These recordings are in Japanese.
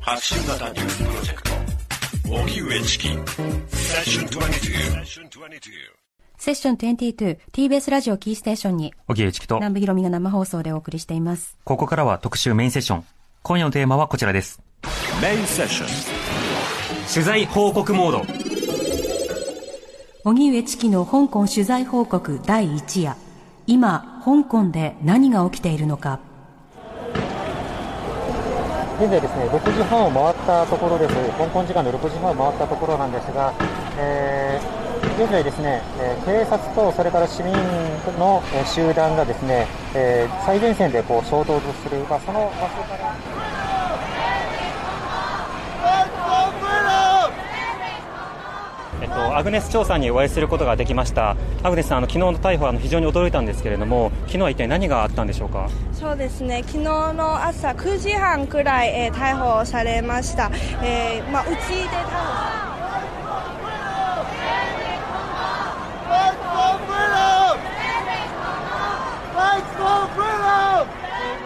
発信型ニュースプロジェクト荻上チキ。セッション22セッション 22TBS ラジオキーステーションに荻上チキと南部ひろみが生放送でお送りしています。ここからは特集メインセッション。今夜のテーマはこちらです。メインセッション。取材報告モード。荻上チキの香港取材報告第1夜。今香港で何が起きているのか現在ですね、6時半を回ったところです。香港時間の6時半を回ったところなんですが、えー、現在ですね、えー、警察とそれから市民の、え、集団がですね、えー、最前線でこう衝突する、まあ、その場所からえっと、アグネス調査にお会いすることができました。アグネスさんあの昨日の逮捕は非常に驚いたんですけれども昨日は一体何があったんでしょうか？そうですね。昨日の朝9時半くらい、えー、逮捕されました、えーまあ、うちで逮捕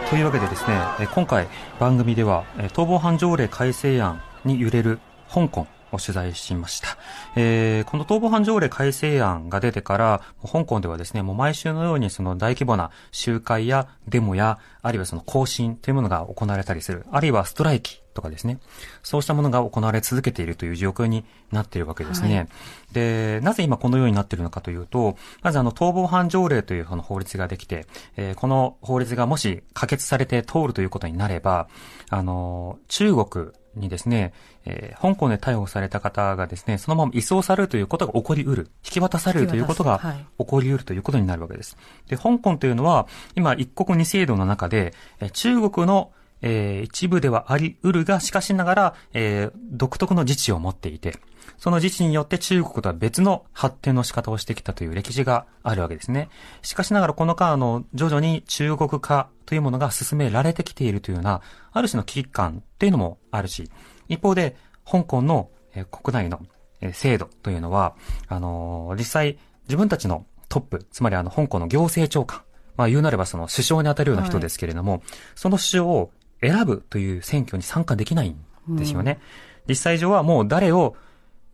というわけでですね今回番組では逃亡犯条例改正案に揺れる香港。を取材しました。えー、この逃亡犯条例改正案が出てから、香港ではですね、もう毎週のようにその大規模な集会やデモや、あるいはその行進というものが行われたりする、あるいはストライキとかですね、そうしたものが行われ続けているという状況になっているわけですね。はい、で、なぜ今このようになっているのかというと、まずあの逃亡犯条例というこの法律ができて、えー、この法律がもし可決されて通るということになれば、あの、中国にですね、えー、香港で逮捕された方がですね、そのまま移送されるということが起こりうる、引き渡されるということが起こりうるということになるわけです。で、香港というのは、今一国二制度の中で、えー、中国のえー、一部ではあり得るが、しかしながら、えー、独特の自治を持っていて、その自治によって中国とは別の発展の仕方をしてきたという歴史があるわけですね。しかしながらこの間、あの、徐々に中国化というものが進められてきているというような、ある種の危機感っていうのもあるし、一方で、香港の、えー、国内の、えー、制度というのは、あのー、実際、自分たちのトップ、つまりあの、香港の行政長官、まあ言うなればその首相に当たるような人ですけれども、はい、その首相を選ぶという選挙に参加できないんですよね。うん、実際上はもう誰を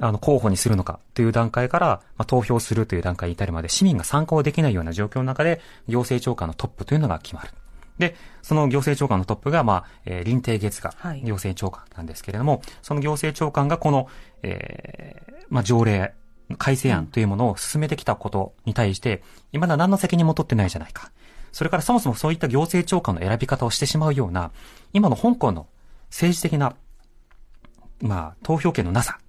あの、候補にするのかという段階から、まあ、投票するという段階に至るまで市民が参加をできないような状況の中で、行政長官のトップというのが決まる。で、その行政長官のトップが、まあ、えー、林定月が行政長官なんですけれども、はい、その行政長官がこの、えー、まあ、条例、改正案というものを進めてきたことに対して、未だ何の責任も取ってないじゃないか。それからそもそもそういった行政長官の選び方をしてしまうような、今の香港の政治的な、まあ、投票権のなさ、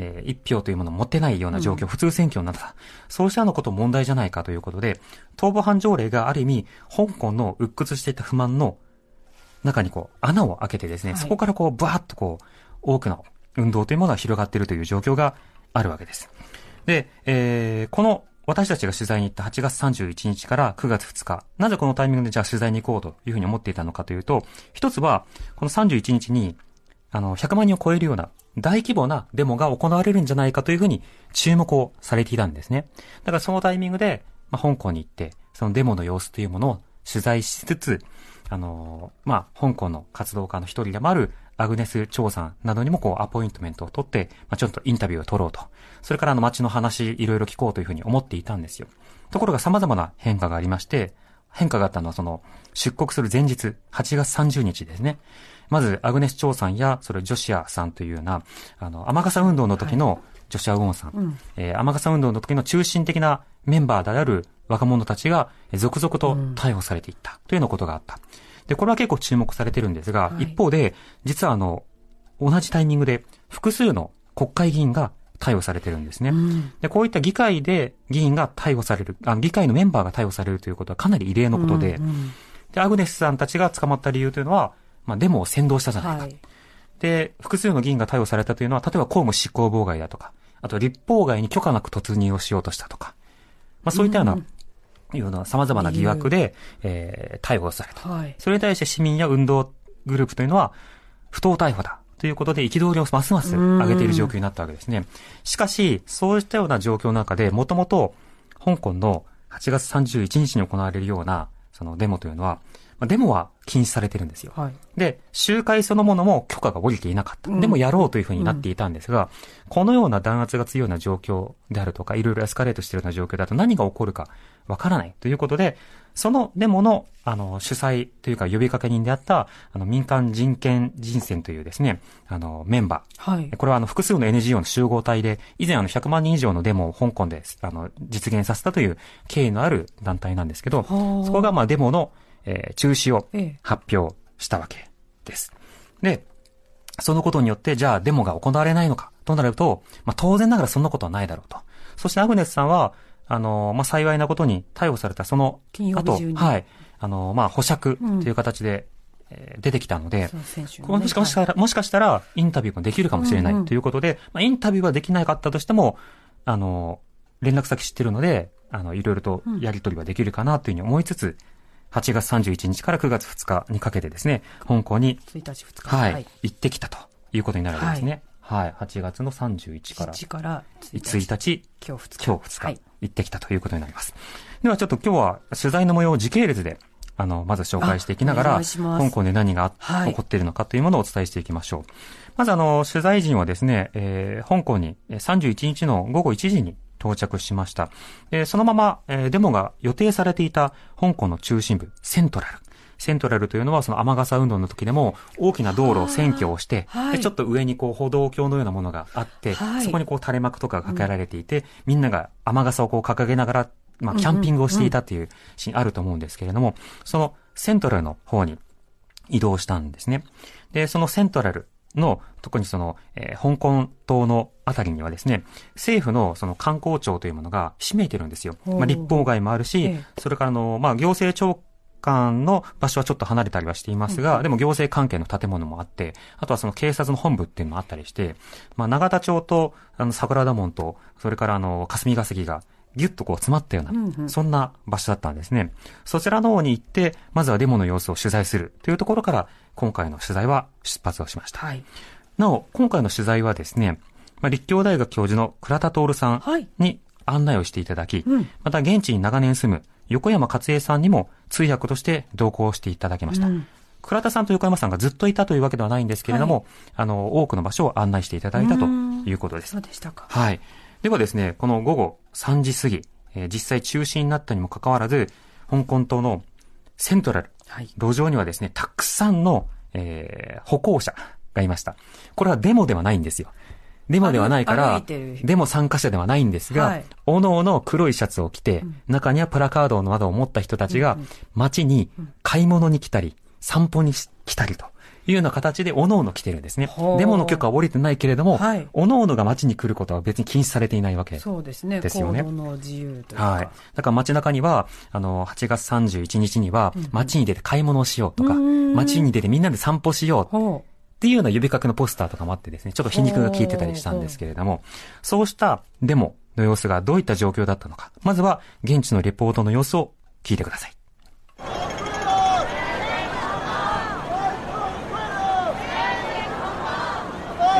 えー、一票というものを持ってないような状況、うん、普通選挙のなさ、そうしたのこと問題じゃないかということで、逃亡犯条例がある意味、香港の鬱屈していた不満の中にこう、穴を開けてですね、はい、そこからこう、バーッとこう、多くの運動というものが広がっているという状況があるわけです。で、えー、この私たちが取材に行った8月31日から9月2日、なぜこのタイミングでじゃあ取材に行こうというふうに思っていたのかというと、一つは、この31日に、あの、100万人を超えるような大規模なデモが行われるんじゃないかというふうに注目をされていたんですね。だからそのタイミングで、まあ、香港に行って、そのデモの様子というものを取材しつつ、あのまあ、香港の活動家の一人でもあるアグネス・チョウさんなどにもこう、アポイントメントを取って、まあ、ちょっとインタビューを取ろうと。それからあの街の話、いろいろ聞こうというふうに思っていたんですよ。ところが様々な変化がありまして、変化があったのはその、出国する前日、8月30日ですね。まず、アグネス・チョウさんや、それ、ジョシアさんというような、あの、雨傘運動の時の、ジョシア・ウォンさん、はい、えー、雨傘運動の時の中心的なメンバーである若者たちが、続々と逮捕されていったというようなことがあった。で、これは結構注目されてるんですが、はい、一方で、実はあの、同じタイミングで複数の国会議員が逮捕されてるんですね。うん、で、こういった議会で議員が逮捕される、あ議会のメンバーが逮捕されるということはかなり異例のことで、うんうん、で、アグネスさんたちが捕まった理由というのは、まあ、デモを先導したじゃないか。はい、で、複数の議員が逮捕されたというのは、例えば公務執行妨害だとか、あと立法外に許可なく突入をしようとしたとか、まあ、そういったような、うんいうような様々な疑惑で、えー、逮捕された、はい。それに対して市民や運動グループというのは、不当逮捕だ。ということで、憤りをますます上げている状況になったわけですね。しかし、そうしたような状況の中で、もともと、香港の8月31日に行われるような、そのデモというのは、まあデモは禁止されてるんですよ。はい。で、集会そのものも許可が下りていなかった。うんでもやろうというふうになっていたんですが、このような弾圧が強いような状況であるとか、いろいろエスカレートしているような状況だと何が起こるかわからないということで、そのデモの、あの、主催というか呼びかけ人であった、あの、民間人権人選というですね、あの、メンバー。はい。これはあの複数の NGO の集合体で、以前あの100万人以上のデモを香港であの実現させたという経緯のある団体なんですけど、はあそこがまあデモの、えー中止をええ。発表したわけです。で、そのことによって、じゃあデモが行われないのかとなると、まあ当然ながらそんなことはないだろうと。そしてアグネスさんは、あの、まあ幸いなことに逮捕されたその後、はい、あの、まあ保釈という形で、えー出てきたので、これもしかしたら、もしかしたら、インタビューもできるかもしれなうんうん。いということで、まあ、インタビューはできなかったとしても、あの、連絡先知ってるので、あの、いろいろとやり取りはできるかなというふうに思いつつ、8月31日から9月2日にかけてですね、香港に、1日2日。はい、行ってきたということになるわけですね。はい、8月の31から1から1 1日。日、今日2日。今日2日、はい。行ってきたということになります。ではちょっと今日は取材の模様を時系列で、あの、まず紹介していきながら、香港で何がはい起こっているのかというものをお伝えしていきましょう。まずあの、取材陣はですね、えー香港にえー31日の午後1時に到着しました。でそのまま、えーデモが予定されていた香港の中心部、セントラル。セントラルというのはその雨傘運動の時でも大きな道路を占拠をして、はいでちょっと上にこう歩道橋のようなものがあって、はいそこにこう垂れ幕とかがかけられていて、みんなが雨傘をこう掲げながら、まあ、キャンピングをしていたっていうシーンあると思うんですけれども、そのセントラルの方に移動したんですね。で、そのセントラルの、特にその、えー香港島のあたりにはですね、政府のその観光庁というものが占めてるんですよ。まあ、立法外もあるし、えそれからあの、まあ、行政長官の場所はちょっと離れたりはしていますが、でも行政関係の建物もあって、あとはその警察の本部っていうのもあったりして、まあ、長田町と、あの、桜田門と、それからあの、霞が関が、ぎゅっとこう詰まったような、うんうんそんな場所だったんですね。そちらの方に行って、まずはデモの様子を取材するというところから、今回の取材は出発をしました。はい。なお、今回の取材はですね、まあ、立教大学教授の倉田徹さんはいに案内をしていただき、うんまた現地に長年住む横山勝恵さんにも通訳として同行していただきました。うん倉田さんと横山さんがずっといたというわけではないんですけれども、あの、多くの場所を案内していただいたということですそう。でしたか。はい。ではですね、この午後3時過ぎ、えー実際中止になったにもかかわらず、香港島のセントラル、はい。路上にはですね、たくさんの、えー歩行者がいました。これはデモではないんですよ。デモではないか歩らデモ参加者ではないんですが、はい。おのおの黒いシャツを着て、中にはプラカードなどを持った人たちが、街に買い物に来たり、散歩にし来たりというような形で、おのおの来てるんですねデモの許可は降りてないけれども、はいおのおのが街に来ることは別に禁止されていないわけそうですね。ですよね行動の自由というか。はい。だから街中には、あの、8月31日には、街に出て買い物をしようとか、うん街に出てみんなで散歩しようっほていうような呼びかけのポスターとかもあってですね、ちょっと皮肉が効いてたりしたんですけれども、そうしたデモの様子がどういった状況だったのか、まずは現地のレポートの様子を聞いてください。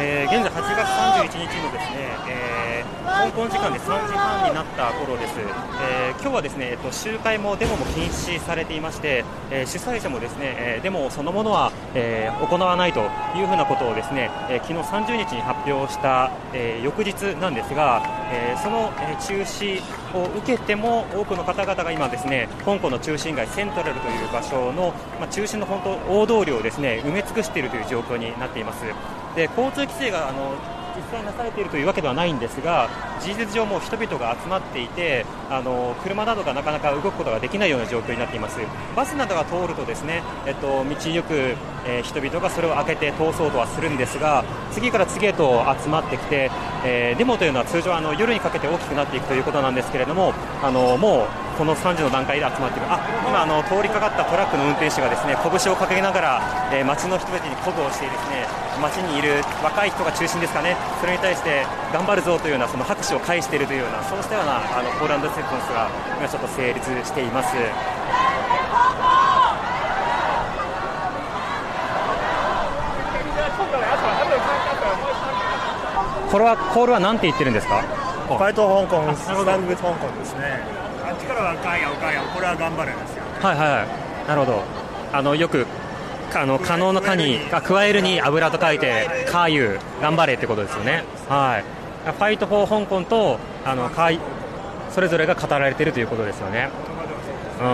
えー現在8月31日のですね、えー香港時間で3時半になった頃です、えー今日はですね、えっと、集会もデモも禁止されていまして、えー主催者もですね、えーデモそのものは、えー行わないというふうなことをですね、えー昨日30日に発表した、えー翌日なんですが、えーその、中止を受けても多くの方々が今ですね、香港の中心街セントラルという場所の、まあ、中心の本当大通りをですね埋め尽くしているという状況になっています。で交通規制があの際なされているというわけではないんですが事実上もう人々が集まっていてあの車などがなかなか動くことができないような状況になっています。バスなどが通るとですね、えっと、道行く、えー人々がそれを開けて通そうとはするんですが次から次へと集まってきて、えーデモというのは通常あの夜にかけて大きくなっていくということなんですけれどもあのもうこの3時の段階で集まっている。あ今あの通りかかったトラックの運転手がですね拳を掲げながら、えー街の人たちに鼓舞をしてですね街にいる若い人が中心ですかねそれに対して頑張るぞというようなその拍手を返しているというようなそうしたようなあのポーランドセクンスが今ちょっと成立しています。これはコールは何て言ってるんですか？ファイト香港、スタンド香港ですね。あっちからはガヤガヤ、これは頑張れですよ。はいはいはいなるほどあのよくあの可能の可に加えるに油と書いてカーユ頑張れってことですよね。はい。ファイトフォー香港とあのカーそれぞれが語られているということですよね。う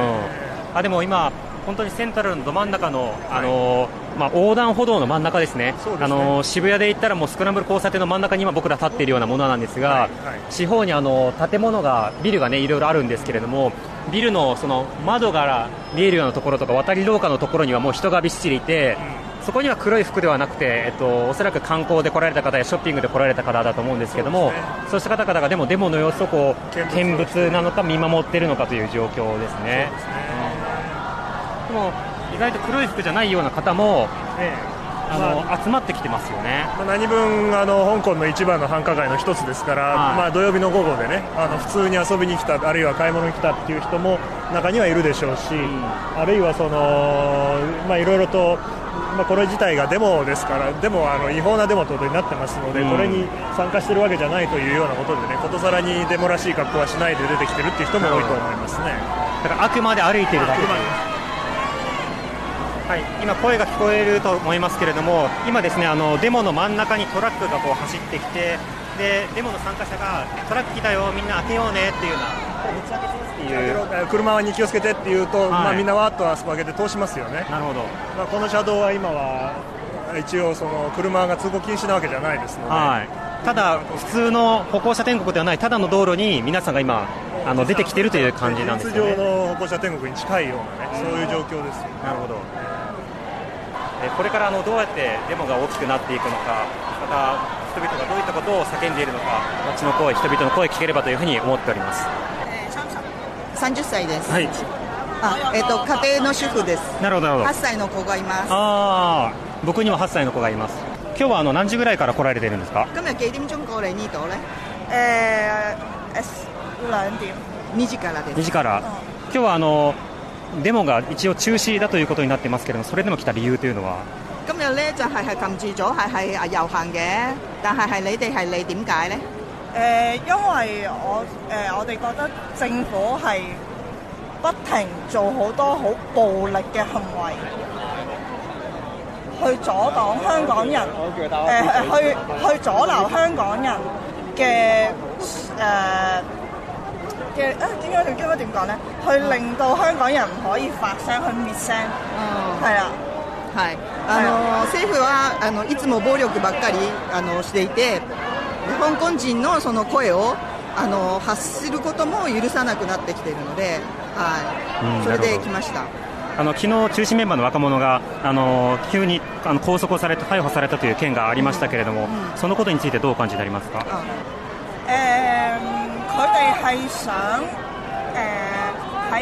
ん。あでも今本当にセントラルのど真ん中の、あのー、まあ、横断歩道の真ん中ですね、すねあのー、渋谷で言ったらもうスクランブル交差点の真ん中に今僕ら立っているようなものなんですが、はいはい、四方にあの建物が、ビルがねいろいろあるんですけれども、ビルのその窓から見えるようなところとか渡り廊下のところにはもう人がびっしりいて、そこには黒い服ではなくて、えっと、おそらく観光で来られた方やショッピングで来られた方だと思うんですけども、そう、ね,、した方々がでもデモの様子をこう見物なのか見守っているのかという状況ですね。でも意外と黒い服じゃないような方も、ええあの、まあ、集まってきてますよね、まあ、何分あの香港の一番の繁華街の一つですから、はい、まあ、土曜日の午後でねあの普通に遊びに来たあるいは買い物に来たっていう人も中にはいるでしょうし、うん、あるいはその、まあ、いろいろと。まあ、これ自体がデモですから、でもあの違法なデモということになってますので、うん、これに参加しているわけじゃないというようなことでね、ことさらにデモらしい格好はしないで出てきてるっていう人も多いと思いますね。だからあくまで歩いているだけはい、今、声が聞こえると思いますけれども、今、ですねあのデモの真ん中にトラックがこう走ってきて、でデモの参加者がトラック来たよ、みんな開けようねっていうような、車に気をつけてっていうと、はい、まあ、みんなわっとあそこ開けて通しますよね、なるほど。まあ、この車道は今は一応、その車が通行禁止なわけじゃないですので。はいただ、普通の歩行者天国ではないただの道路に皆さんが今あの出てきているという感じなんですよね。通常の歩行者天国に近いようなね、そういう状況ですよ、なるほど。これからあのどうやってデモが大きくなっていくのか、また人々がどういったことを叫んでいるのか、街の声、人々の声聞ければというふうに思っております。30歳です。はい。あ、えっ、ー、と家庭の主婦です。なるほどなるほど。8歳の子がいます。ああ、僕にも8歳の子がいます。今日はあの何時ぐらいから来られてるんですか？今日幾點鐘過嚟呢度咧？えー、兩點。2時からです。2時から。今日はあの。デモが一応中止だということになってますけれども、それでも来た理由というのは？今日咧就係係禁止咗係係啊遊行嘅，但係係你哋係你點解咧？誒，因為我誒我哋覺得政府係不停做好多好暴力嘅行為，去阻擋香港人誒去去阻撓香港人嘅誒。嘅啊點解應該點講咧？去令到香港人唔可以發聲，去滅聲。係啦。はい、あの政府はあのいつも暴力ばっかりあのしていて香港人のその声をあの発することも許さなくなってきているので、はい、それで来ました。あの昨日中心メンバーの若者があの急にあの拘束をされて逮捕されたという件がありましたけれども、うんうん、そのことについてどうお感じになりますか？えー佢哋係想誒喺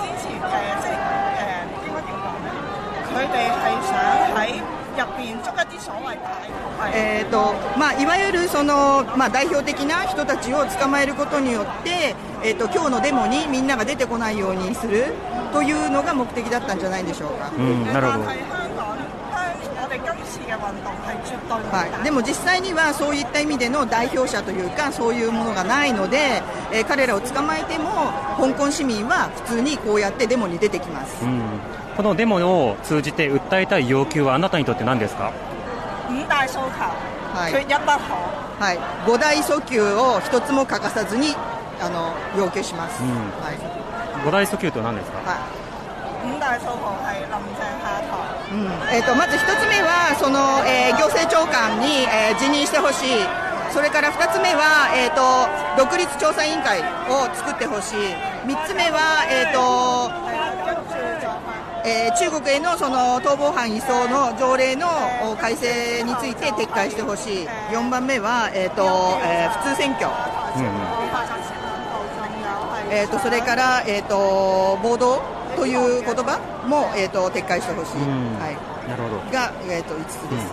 先前誒即係誒應該點講咧？佢哋係想喺入邊捉一啲所謂大えーとまあ、いわゆるその、まあ、代表的な人たちを捕まえることによって、えーと、今日のデモにみんなが出てこないようにするというのが目的だったんじゃないでしょうか。うん、なるほどはい、でも実際にはそういった意味での代表者というかそういうものがないので、えー、彼らを捕まえても香港市民は普通にこうやってデモに出てきます、うん、このデモを通じて訴えたい要求はあなたにとって何ですか？五大訴求、はい、缺一不可、はい、五大訴求を一つも欠かさずにあの要求します、うん。はい、五大訴求とは何ですか、はい。五大訴求。係林鄭下台。うん。えーと、まず1つ目はその、えー、行政長官に、えー、辞任してほしい、それから2つ目は、えーと、独立調査委員会を作ってほしい、3つ目は、えーとえー、中国へのその逃亡犯移送の条例の改正について撤回してほしい、4番目は、えーとえー、普通選挙。うんえーと、それから、えーと暴動という言葉も、えーと、撤回してほしい、はい、なるほど。が、えーと、5つです、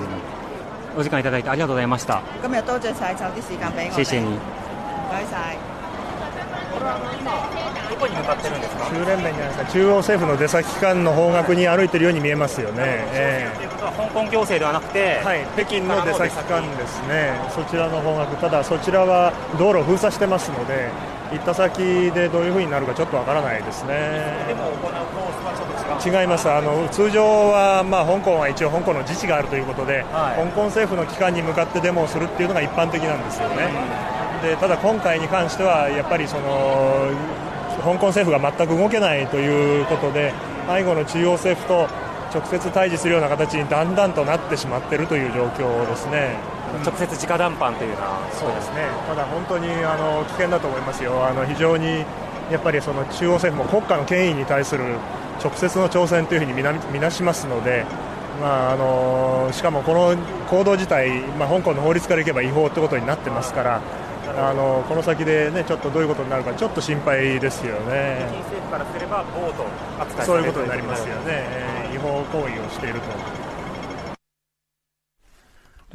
お時間いただいてありがとうございました。今日多謝晒抽啲時間俾我謝謝你唔該晒どこに向かってるんですか？中連盟じゃないですか。中央政府の出先機関の方角に歩いてるように見えますよね、えー、ということ。は香港行政ではなくて、はい、北京の出先機関ですね。そちらの方角。ただそちらは道路を封鎖してますので行った先でどういうふうになるかちょっとわからないですね。違いますあの通常は、まあ、香港は一応香港の自治があるということで、はい、香港政府の機関に向かってデモをするっていうのが一般的なんですよね、でただ今回に関してはやっぱりその香港政府が全く動けないということで背後の中央政府と直接対峙するような形にだんだんとなってしまっているという状況ですね。直接直談判というのは。そうですね。ただ本当にあの危険だと思いますよ。あの非常にやっぱりその中央政府も国家の権威に対する直接の挑戦というふうに見な見なしますので、まあ、あのしかもこの行動自体、まあ、香港の法律からいけば違法ということになってますからあのこの先で、ね、ちょっとどういうことになるかちょっと心配ですよね。政府からすれば暴と扱いそういうことになりますよね、えー、違法行為をしていると。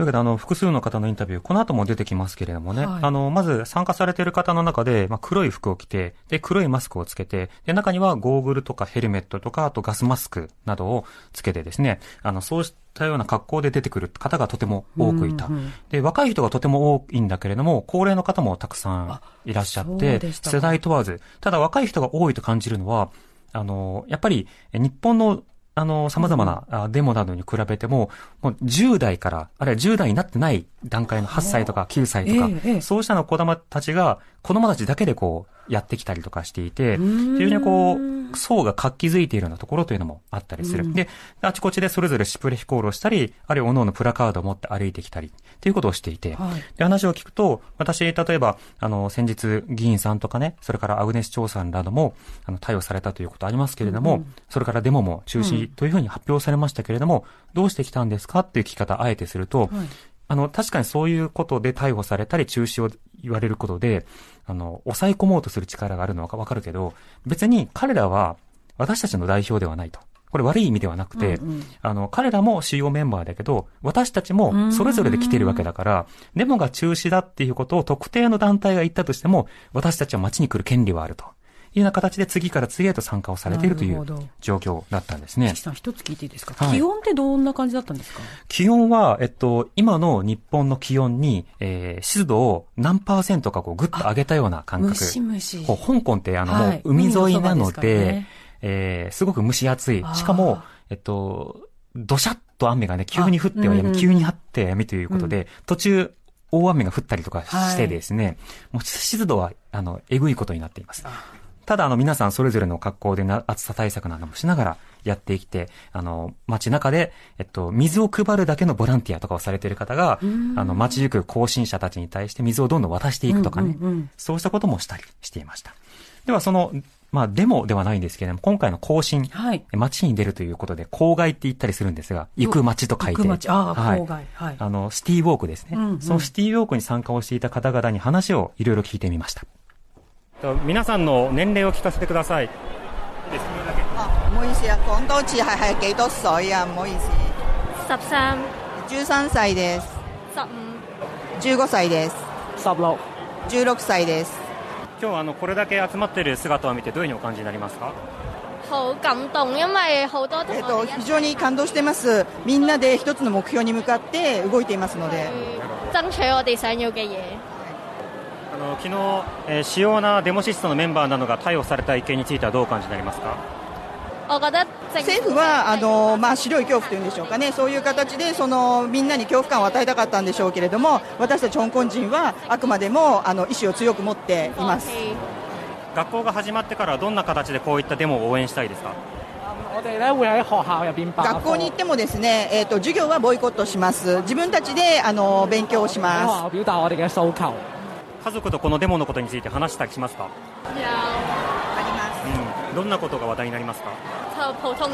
というわけで、あの、複数の方のインタビュー、この後も出てきますけれどもね、はい、あの、まず参加されている方の中で、まあ、黒い服を着て、で、黒いマスクをつけて、で、中にはゴーグルとかヘルメットとか、あとガスマスクなどをつけてですね、あの、そうしたような格好で出てくる方がとても多くいた。うんうん、で、若い人がとても多いんだけれども、高齢の方もたくさんいらっしゃって、世代問わず。ただ若い人が多いと感じるのは、あの、やっぱり日本のあの、様々なデモなどに比べても、もう10代から、あるいは10代になってない段階の8歳とか9歳とか、そうしたの子供たちが、子供たちだけでこう、やってきたりとかしていて、非常にこう、層が活気づいているようなところというのもあったりする。うん、で、あちこちでそれぞれシュプレヒコールをしたり、あるいは各々プラカードを持って歩いてきたり、っていうことをしていて、はい、で、話を聞くと、私、例えば、あの、先日、議員さんとかね、それからアグネス調査なども、あの、逮捕されたということありますけれども、うんうん、それからデモも中止というふうに発表されましたけれども、うん、どうしてきたんですかっていう聞き方、あえてすると、はい。あの、確かにそういうことで逮捕されたり中止を言われることで、あの、抑え込もうとする力があるのはわかるけど、別に彼らは私たちの代表ではないと。これ悪い意味ではなくて、うんうん、あの、彼らも主要メンバーだけど、私たちもそれぞれで来てるわけだから、デモが中止だっていうことを特定の団体が言ったとしても、私たちは街に来る権利はあると。いうような形で次から次へと参加をされているという状況だったんですね。さん一つ聞いていいですか、はい、気温ってどんな感じだったんですか？気温は、えっと、今の日本の気温に、えー、湿度を何パーセントかこうぐっと上げたような感覚。ムシムシ。香港ってあの、はい、もう海沿いなので、ね、えー、すごく蒸し暑い。しかも、えっと、どしゃっと雨がね、急に降ってはやみ、急に降ってやみということで、うん、途中、大雨が降ったりとかしてですね、はい、もう湿度は、あの、えぐいことになっています。ただ、あの、皆さんそれぞれの格好でな暑さ対策などもしながらやってきて、あの、街中で、えっと、水を配るだけのボランティアとかをされている方が、あの、街行く行進者たちに対して水をどんどん渡していくとかね、うんうんうん、そうしたこともしたりしていました。では、その、まあ、デモではないんですけれども、今回の行進、はい、街に出るということで、郊外って言ったりするんですが、行く街と書いて。行く街、ああ、はい、郊外。はい。あの、シティウォークですね、うんうん。そのシティウォークに参加をしていた方々に話をいろいろ聞いてみました。皆さんの年齢を聞かせてください。唔好意思啊，講多次係係幾多歲啊？唔好意思。十三。十三歳です。十五。十五歳です。十六。十六歳です。今日あのこれだけ集まっている姿を見てどういうふうにお感じになりますか。好感動，因為好多えっと非常に感動してます。みんなで一つの目標に向かって動いていますので。争取我哋想要嘅嘢。の昨日、えー、主要なデモシストのメンバーなどが逮捕された意見についてはどう感じになりますか？政府はあの、まあ、白い恐怖というんでしょうかね、そういう形でそのみんなに恐怖感を与えたかったんでしょうけれども、私たち香港人はあくまでもあの意思を強く持っています。学校が始まってからどんな形でこういったデモを応援したいですか？学校に行ってもですね、えーと、授業はボイコットします、自分たちであの勉強をします。家族とこのデモのことについて話したりしますか？あります、うん、どんなことが話題になりますか？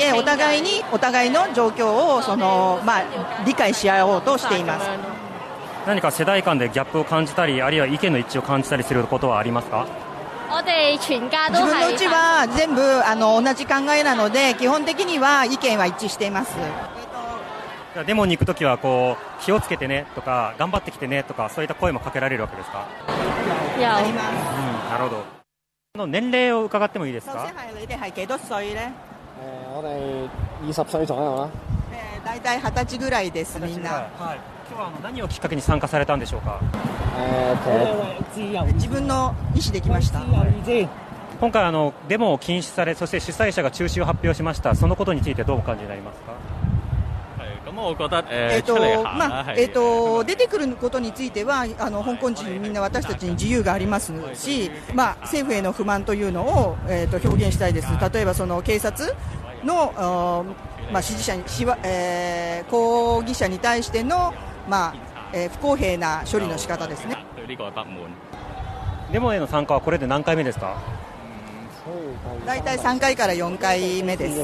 えお互いにお互いの状況をその、まあ、理解し合おうとしています。何か世代間でギャップを感じたりあるいは意見の一致を感じたりすることはありますか？自分のうちは全部あの同じ考えなので基本的には意見は一致していますデモに行くときはこう気をつけてねとか頑張ってきてねとかそういった声もかけられるわけですか？いや。あります、うん、なるほど。の年齢を伺ってもいいですか？你哋係幾多歲ね我哋二十歲左右大体二十歳ぐらいですみんな、はい、今日はあの何をきっかけに参加されたんでしょうか？えー、自分の意思できました。今回あの、デモを禁止され、そして主催者が中止を発表しました、そのことについてどうお感じになります？か。えっとまあえっと、出てくることについてはあの香港人、みんな私たちに自由がありますし、まあ、政府への不満というのを、えっと、表現したいです、例えばその警察の、まあ、支持者にしわ、えー、抗議者に対しての、まあえー、不公平な処理の仕方ですね。デモへの参加はこれで何回目ですか？大体3回から4回目です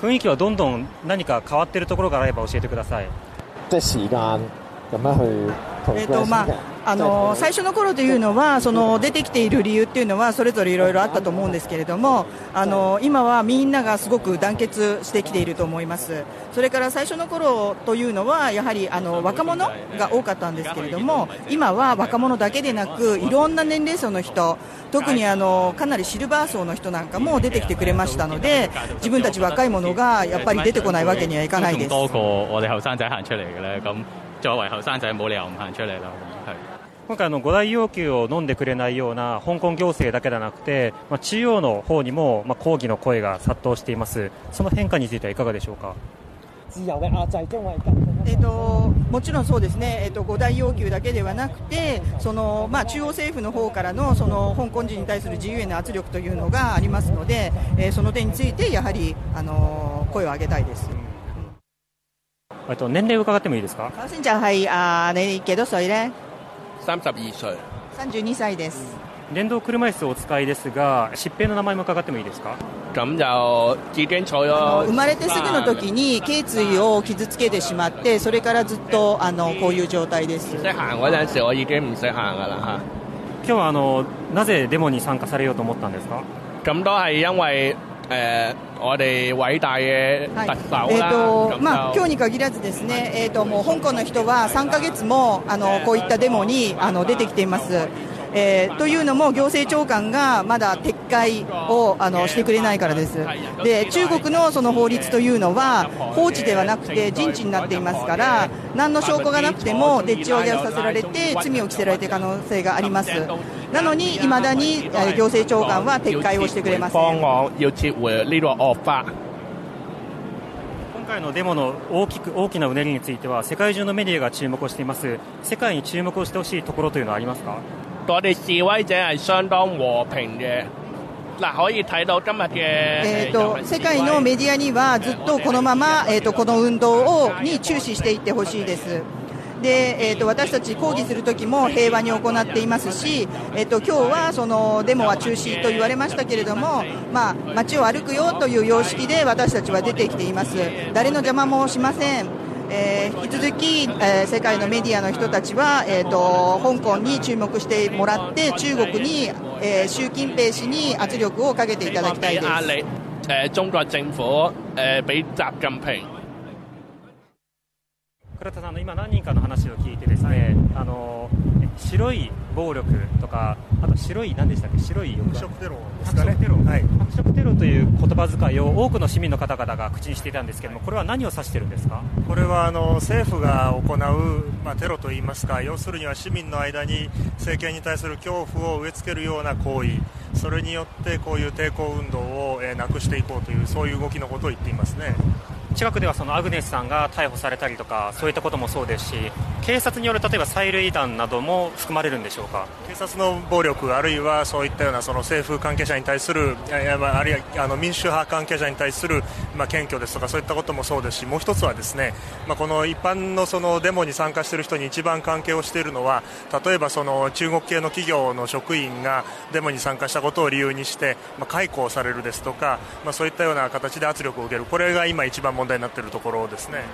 雰囲気はどんどん何か変わっているところがあれば教えてください。時間咁樣去えーとまあ、あの最初の頃というのはその出てきている理由っていうのはそれぞれいろいろあったと思うんですけれどもあの今はみんながすごく団結してきていると思います。それから最初の頃というのはやはりあの若者が多かったんですけれども今は若者だけでなくい。ろんな年齢層の人特にあのかなりシルバー層の人なんかも出てきてくれましたので自分たち若い者がやっぱり出てこないわけにはいかないです。作為後生仔冇理由唔行出嚟啦。今回の5大要求を飲んでくれないような香港行政だけではなくて、まあ、中央の方にも、まあ、抗議の声が殺到しています。その変化についてはいかがでしょうか？えーと、もちろんそうですね、えーと、5大要求だけではなくてその、まあ、中央政府の方からのその香港人に対する自由への圧力というのがありますので、えー、その点についてやはり、あの声を上げたいです。えっと、年齢を伺ってもいいですか？32歲。32歳です。電動車椅子をお使いですが、疾病の名前も伺ってもいいですか？咁就已經坐咗。生まれてすぐの時に頸椎を傷つけてしまって、それからずっとあのこういう状態です。今日はあのなぜデモに参加されようと思ったんですか？我哋偉大嘅特首えーとまあ、今日に限らずですね、えーと、もう香港の人は3か月もあのこういったデモにあの出てきています。えー、というのも行政長官がまだ撤回をあのしてくれないからです。で中国のその法律というのは放置ではなくて人治になっていますから何の証拠がなくてもでっち上げをさせられて罪を着せられている可能性があります。なのにいまだに行政長官は撤回をしてくれません今回のデモの大きく大きなうねりについては世界中のメディアが注目をしています。世界に注目をしてほしいところというのはありますか？我哋示威者係相當和平嘅。嗱，可以睇到今日嘅、えーと、世界のメディアにはずっとこのまま、えーと、この運動をに注視していってほしいです。で、えーと、私たち抗議するときも平和に行っていますし、えー、と今日はそのデモは中止と言われましたけれども、まあ、街を歩くよという様式で私たちは出てきています。誰の邪魔もしません。えー、引き続き、えー、世界のメディアの人たちは、えーと、香港に注目してもらって中国に、えー、習近平氏に圧力をかけていただきたいです。中国政府、えー、俾習近平倉田さんの今何人かの話を聞いてですね、あの白い暴力とか、あと白い、何でしたっけ、白い白色テロですかね。白色テロ、はい、白色テロという言葉遣いを多くの市民の方々が口にしていたんですけれども、これは何を指しているんですか？これはあの政府が行う、まあ、テロといいますか、要するには市民の間に政権に対する恐怖を植え付けるような行為、それによってこういう抵抗運動を、えー、なくしていこうという、そういう動きのことを言っていますね。近くではそのアグネスさんが逮捕されたりとかそういったこともそうですし警察による例えば催涙弾なども含まれるんでしょうか？警察の暴力あるいはそういったようなその政府関係者に対するあるいはあの民主派関係者に対する、まあ、検挙ですとかそういったこともそうですしもう一つはですね、まあ、この一般のそのデモに参加している人に一番関係をしているのは例えばその中国系の企業の職員がデモに参加したことを理由にして、まあ、解雇されるですとか、まあ、そういったような形で圧力を受ける。これが今一番問題になっているところですね。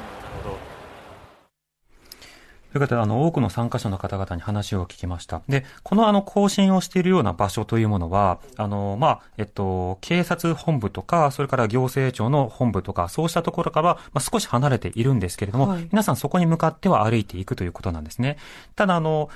ということで、あの、多くの参加者の方々に話を聞きました。で、このあの、更新をしているような場所というものは、あの、まあ、えっと、警察本部とか、それから行政庁の本部とか、そうしたところからは、まあ、少し離れているんですけれども、はい、皆さんそこに向かっては歩いていくということなんですね。ただ、あの、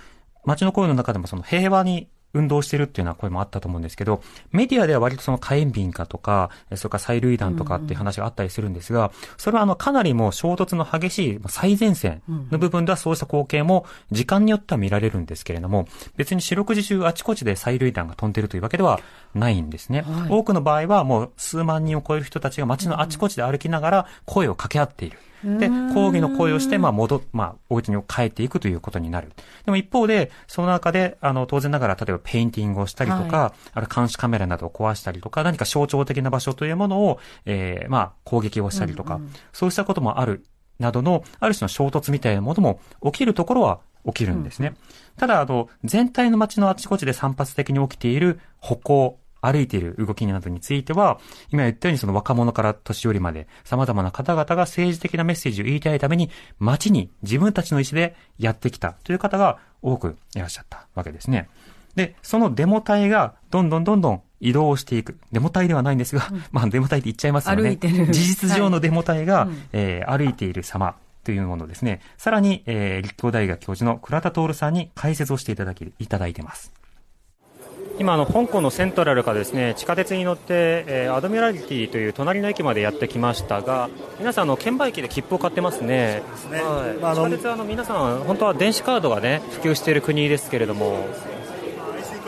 街の声の中でもその平和に運動してるっていうような声もあったと思うんですけど、メディアでは割とその火炎瓶かとか、それから催涙弾とかっていう話があったりするんですが、それはあの、かなりもう衝突の激しい最前線の部分ではそうした光景も時間によっては見られるんですけれども、別に四六時中あちこちで催涙弾が飛んでるというわけではないんですね。はい、多くの場合はもう数万人を超える人たちが街のあちこちで歩きながら声を掛け合っている。で、抗議の声をして、まあ、戻、まあ、お家に帰っていくということになる。でも一方で、その中で、あの、当然ながら、例えばペインティングをしたりとか、はい、ある監視カメラなどを壊したりとか、何か象徴的な場所というものを、えー、まあ、攻撃をしたりとか、うんうん、そうしたこともある、などの、ある種の衝突みたいなものも起きるところは起きるんですね。うん、ただ、あの、全体の街のあちこちで散発的に起きている歩行、歩いている動きなどについては、今言ったようにその若者から年寄りまで様々な方々が政治的なメッセージを言いたいために街に自分たちの意思でやってきたという方が多くいらっしゃったわけですね。で、そのデモ隊がどんどんどんどん移動していく。デモ隊ではないんですが、うん、まあデモ隊って言っちゃいますよね。事実上のデモ隊が、はい、えー、歩いている様というものですね。さらに、えー、立教大学教授の倉田徹さんに解説をしていただき、いただいてます。今あの香港のセントラルからですね地下鉄に乗って、えー、アドミラリティという隣の駅までやってきましたが皆さんあの券売機で切符を買ってますね。すねはい、地下鉄はあの皆さん本当は電子カードがね普及している国ですけれども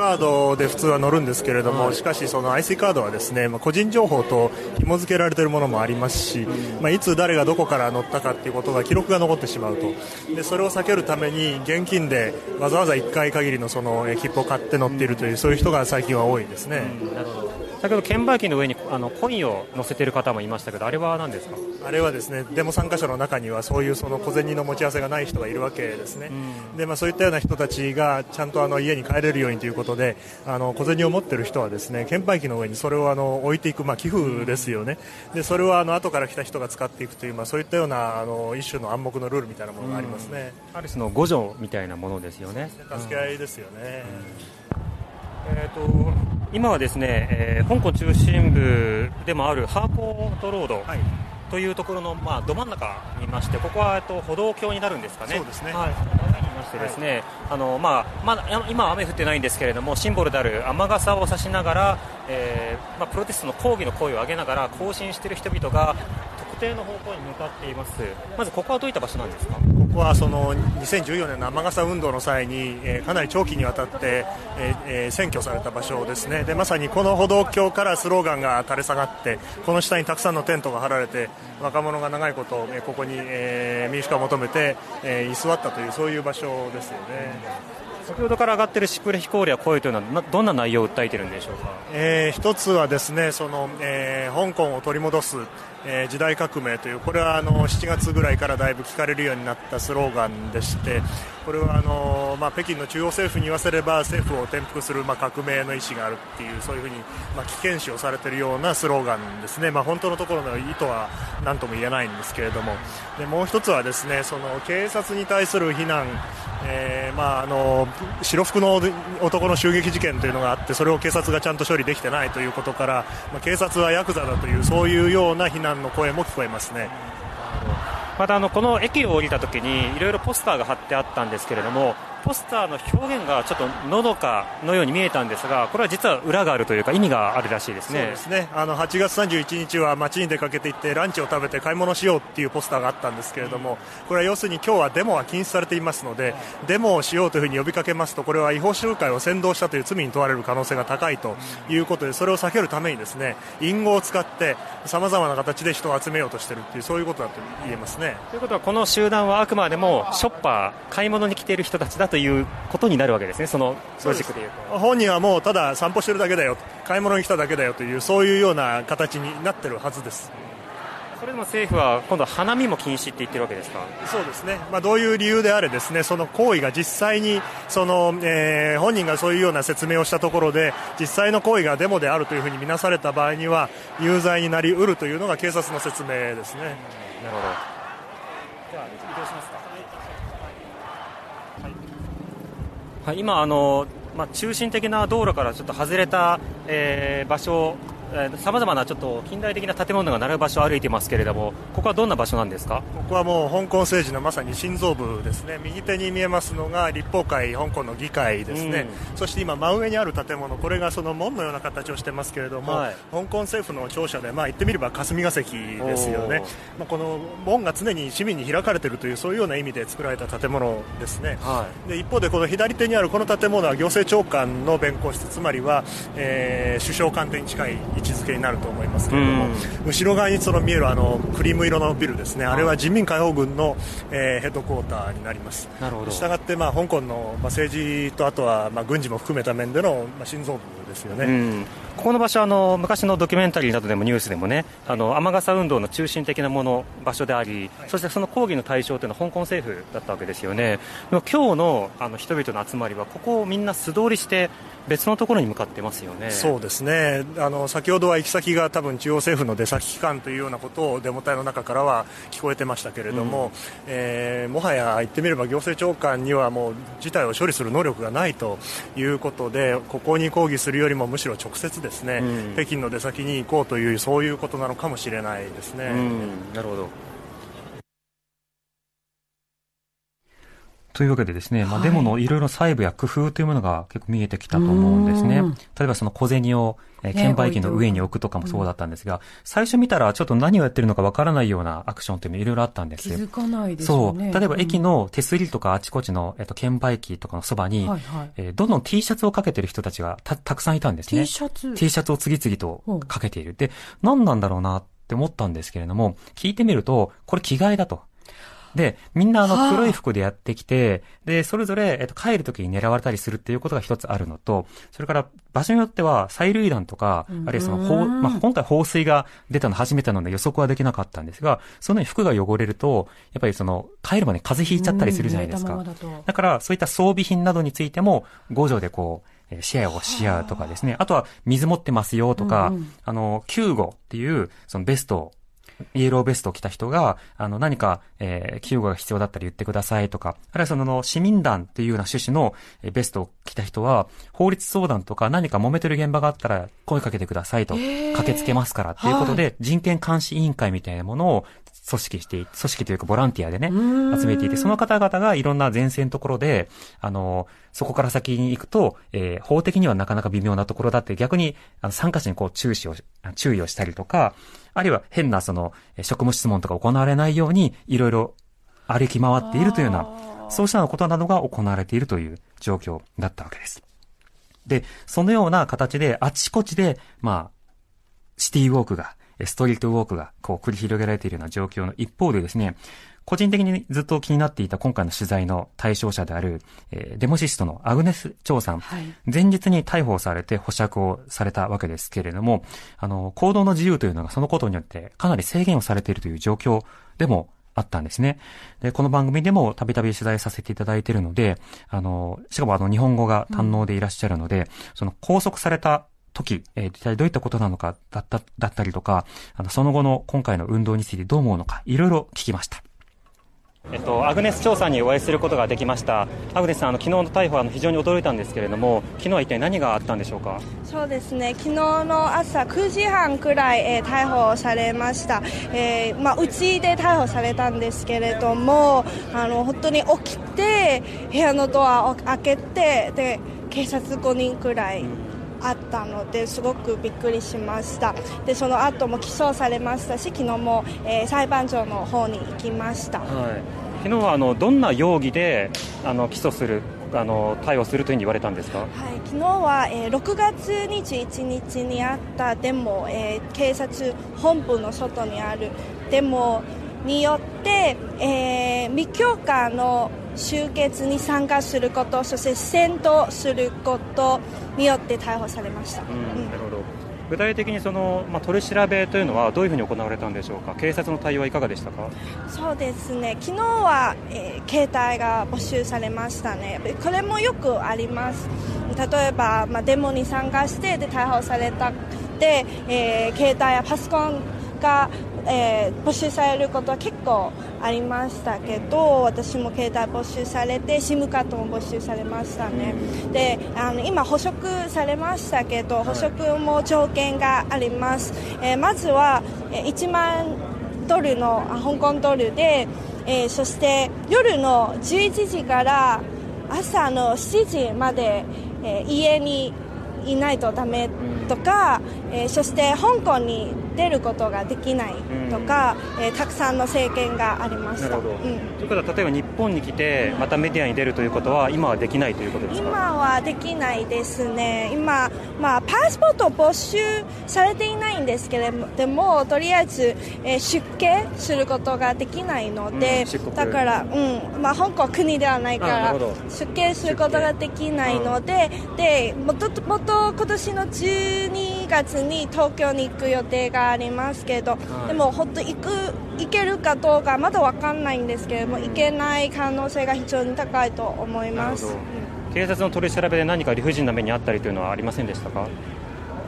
カードで普通は乗るんですけれども、はい、しかしその IC カードはですね、まあ、個人情報と紐付けられているものもありますし、まあ、いつ誰がどこから乗ったかということが記録が残ってしまうと。でそれを避けるために現金でわざわざ1回限りのその切符を買って乗っているという、そういう人が最近は多いですね。なるほど先ほど券売機の上にあのコインを載せている方もいましたけど、あれは何ですか？あれはですねデモ参加者の中にはそういうその小銭の持ち合わせがない人がいるわけですね、うん、でまあ、そういったような人たちがちゃんとあの家に帰れるようにということであの小銭を持っている人はですね券売機の上にそれをあの置いていく、まあ、寄付ですよね、でそれをあの後から来た人が使っていくという、まあ、そういったようなあの一種の暗黙のルールみたいなものがありますね、うん、ある種の互助みたいなものですよね。助け合いですよね、うん、えーと今はですね、えー、香港中心部でもあるハーコートロード、というところの、まあ、ど真ん中にいまして、ここは、えっと、歩道橋になるんですかね。そうですね。はい。上にいましてですね、はい、あの、まあ、まあ、今は雨降ってないんですけれども、シンボルである雨傘を差しながら、えー、まあ、プロテストの抗議の声を上げながら行進している人々が、定の方向に向かっています。まずここはどういった場所なんですか？ここはその2014年の雨傘運動の際に、えー、かなり長期にわたって、えーえー、占拠された場所ですね。でまさにこの歩道橋からスローガンが垂れ下がってこの下にたくさんのテントが張られて若者が長いこと、えー、ここに、えー、民主化を求めて、えー、居座ったというそういう場所ですよね。先ほどから上がっているシュプレヒコールや声というのはどんな内容を訴えているんでしょうか、えー、一つはですねその、えー、香港を取り戻す、えー、時代革命というこれはあの7月ぐらいからだいぶ聞かれるようになったスローガンでしてこれはあの、まあ、北京の中央政府に言わせれば政府を転覆する、まあ、革命の意思があるっていうそういうふうに、まあ、危険視をされているようなスローガンですね、まあ、本当のところの意図は何とも言えないんですけれども。でもう一つはですねその警察に対する非難。えーまあ、あの白服の男の襲撃事件というのがあってそれを警察がちゃんと処理できていないということから、まあ、警察はヤクザだというそういうような非難の声も聞こえますね。またあのこの駅を降りた時にいろいろポスターが貼ってあったんですけれどもポスターの表現がちょっとのどかのように見えたんですがこれは実は裏があるというか意味があるらしいですね。そうですね。あの8月31日は街に出かけていってランチを食べて買い物しようっていうポスターがあったんですけれどもこれは要するに今日はデモは禁止されていますのでデモをしようというふうに呼びかけますとこれは違法集会を扇動したという罪に問われる可能性が高いということでそれを避けるためにですね隠語を使ってさまざまな形で人を集めようとしているというそういうことだと言えますね。ということはこの集団はあくまでもショッパー買い物に来ている人たちだということになるわけですね、そのロジックでいうと。本人はもうただ散歩してるだけだよ、買い物に来ただけだよという、そういうような形になってるはずです。それでも政府は今度は花見も禁止って言ってるわけですか？そうですね、まあ、どういう理由であれですねその行為が実際にその、えー、本人がそういうような説明をしたところで実際の行為がデモであるというふうに見なされた場合には有罪になりうるというのが警察の説明ですね。なるほどでは移動しますかはい、今あの、まあ、中心的な道路からちょっと外れた、えー、場所さまざまなちょっと近代的な建物が並ぶ場所を歩いていますけれどもここはどんな場所なんですか？ここはもう香港政治のまさに心臓部ですね。右手に見えますのが立法会香港の議会ですね、うん、そして今真上にある建物これがその門のような形をしてますけれども、はい、香港政府の庁舎でまあ言ってみれば霞が関ですよね。まあこの門が常に市民に開かれているというそういうような意味で作られた建物ですね、はい、で一方でこの左手にあるこの建物は行政長官の弁護室つまりは、えー、首相官邸に近い位置づけになると思いますけれども、後ろ側にその見えるあのクリーム色のビルですね、あれは人民解放軍の、えー、ヘッドクォーターになります。なるほど。したがって、まあ、香港の、まあ、政治とあとは、まあ、軍事も含めた面での、まあ、心臓部ですよね。うん。ここの場所あの昔のドキュメンタリーなどでもニュースでもねあの雨傘運動の中心的なもの場所であり、はい、そしてその抗議の対象というのは香港政府だったわけですよね。でも今日のあの人々の集まりはここをみんな素通りして別のところに向かってますよね。そうですね。あの先ほどは行き先が多分中央政府の出先機関というようなことをデモ隊の中からは聞こえてましたけれども、うん、えー、もはや言ってみれば行政長官にはもう事態を処理する能力がないということでここに抗議するよりもむしろ直接ですね、うん、北京の出先に行こうというそういうことなのかもしれないですね。なるほどというわけでですね、まあ、デモのいろいろ細部や工夫というものが結構見えてきたと思うんですね。例えばその小銭を、え券売機の上に置くとかもそうだったんですが、最初見たらちょっと何をやってるのかわからないようなアクションっていうのいろいろあったんですよ。気づかないですよね。そう。例えば駅の手すりとかあちこちの、えっと、券売機とかのそばに、はいはい、えー、どんどん T シャツをかけてる人たちがたたくさんいたんですね。T シャツ ?T シャツを次々とかけている。で、何なんだろうなって思ったんですけれども、聞いてみると、これ着替えだと。で、みんなあの黒い服でやってきて、で、それぞれ、えっと、帰る時に狙われたりするっていうことが一つあるのと、それから場所によっては催涙弾とか、あるいはその、放、まあ、今回放水が出たの初めてなので予測はできなかったんですが、そのように服が汚れると、やっぱりその、帰るまで風邪ひいちゃったりするじゃないですか。だから、そういった装備品などについても、五条でこう、シェアをし合うとかですね。あ。とは、水持ってますよとか、うんうん、あの、救護っていう、そのベストイエローベストを着た人が、あの、何か、えー、救護が必要だったら言ってくださいとか、あるいはその、市民団っていうような趣旨のベストを着た人は、法律相談とか何か揉めてる現場があったら声かけてくださいと、駆けつけますからっていうことで、人権監視委員会みたいなものを組織して、組織というかボランティアでね、集めていて、その方々がいろんな前線のところで、あの、そこから先に行くと、えー、法的にはなかなか微妙なところだって逆に、あの、参加者にこう注視を、注意をしたりとか、あるいは変なその、職務質問とか行われないように、いろいろ歩き回っているというような、そうしたことなどが行われているという状況だったわけです。で、そのような形で、あちこちで、まあ、シティウォークが、ストリートウォークがこう繰り広げられているような状況の一方でですね、個人的にずっと気になっていた今回の取材の対象者である、えー、デモシストのアグネス・チョウさん、はい、前日に逮捕されて保釈をされたわけですけれども、あの、行動の自由というのがそのことによってかなり制限をされているという状況でもあったんですね。で、この番組でもたびたび取材させていただいているので、あの、しかもあの日本語が堪能でいらっしゃるので、うん、その拘束された時、えー、一体どういったことなのかだった、だったりとか、あの、その後の今回の運動についてどう思うのか、いろいろ聞きました。えっと、アグネス調査にお会いすることができました。アグネスさんあの昨日の逮捕は非常に驚いたんですけれども昨日は一体何があったんでしょうか？そうですね。昨日の朝9時半くらい、えー、逮捕されました、えーまあ、うちで逮捕されたんですけれどもあの本当に起きて部屋のドアを開けてで警察5人くらい、うんあったのですごくびっくりしました。でその後も起訴されましたし昨日も、えー、裁判所の方に行きました、はい、昨日はあのどんな容疑であの起訴するあの対応するというふうに言われたんですか、はい、昨日は、えー、6月21日にあったデモ、えー、警察本部の外にあるデモによって、えー、未許可の集結に参加することそして戦闘することによって逮捕されました、うん、なるほど。具体的にその、まあ、取り調べというのはどういうふうに行われたんでしょうか？警察の対応はいかがでしたか？そうですね。昨日は、えー、携帯が没収されましたね。これもよくあります。例えば、まあ、デモに参加してで逮捕されたで、えー、携帯やパソコンが、えー募集されることは結構ありましたけど私も携帯募集されて SIM カードも募集されましたね、であの今捕食されましたけど捕食も条件があります、えーまずはえー1万ドルのあ香港ドルで、えーそして夜の11時から朝の7時まで、えー家にいないとダメとか、えーそして香港に出ることができないとか、えーたくさんの制限がありました、うんということは例えば日本に来てまたメディアに出るということは今はできないということですか？今はできないですね。今、まあ、パスポートを没収されていないんですけれどもでもとりあえず、えー出家することができないので、うんだから、うん。まあ、香港は国ではないから出家することができないので,、でもともと今年の12月に東京に行く予定がありますけど、い。でも本当行く行けるかどうかまだ分かんないんですけれども、行けない可能性が非常に高いと思います。警察の取り調べで何か理不尽な目にあったりというのはありませんでしたか？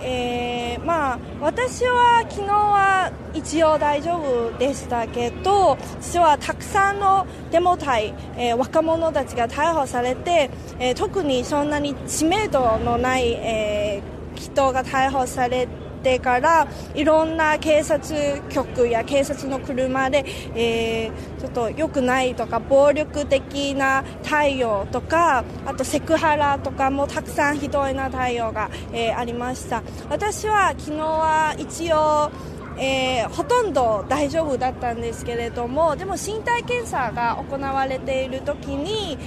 えーまあ、私は昨日は一応大丈夫でしたけど実はたくさんのデモ隊、えー若者たちが逮捕されて、えー特にそんなに知名度のない、えー人が逮捕されててからいろんな警察局や警察の車で、えーちょっと良くないとか暴力的な対応とかあとセクハラとかもたくさんひどいな対応が、えーありました。私は昨日は一応えーほとんど大丈夫だったんですけれどもでも身体検査が行われている時に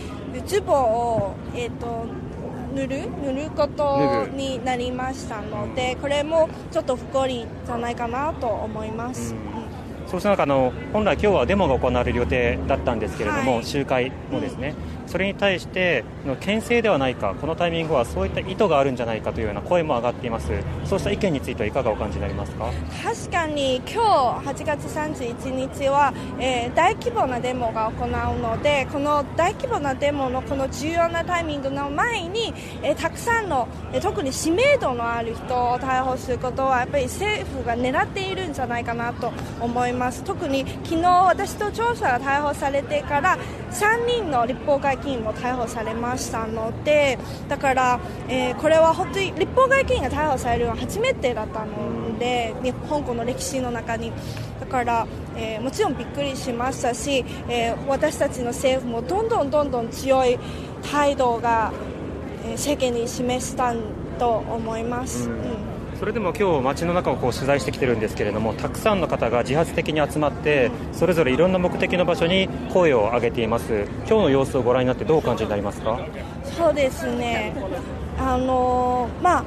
ズボンを、えー、と塗る塗ることになりましたのでこれもちょっと不幸じゃないかなと思います、そうした中あの本来今日はデモが行われる予定だったんですけれども、はい。集会もですね、それに対しての牽制ではないかこのタイミングはそういった意図があるんじゃないかというような声も上がっています。そうした意見についてはいかがお感じになりますか？確かに今日8月31日は、えー大規模なデモが行うのでこの大規模なデモのこの重要なタイミングの前に、えーたくさんの、えー特に知名度のある人を逮捕することはやっぱり政府が狙っているんじゃないかなと思います。特に昨日私と調査が逮捕されてから3人の立法会議員も逮捕されましたのでだから、えーこれは本当に立法会議員が逮捕されるのは初めてだったので日香港の歴史の中に。だから、えーもちろんびっくりしましたし、えー私たちの政府もどんどんどんどん強い態度が、えー世間に示したと思います。うんそれでも今日街の中をこう取材してきてるんですけれどもたくさんの方が自発的に集まってそれぞれいろんな目的の場所に声を上げています。今日の様子をご覧になってどうお感じになりますか？そうですね、あのまあ、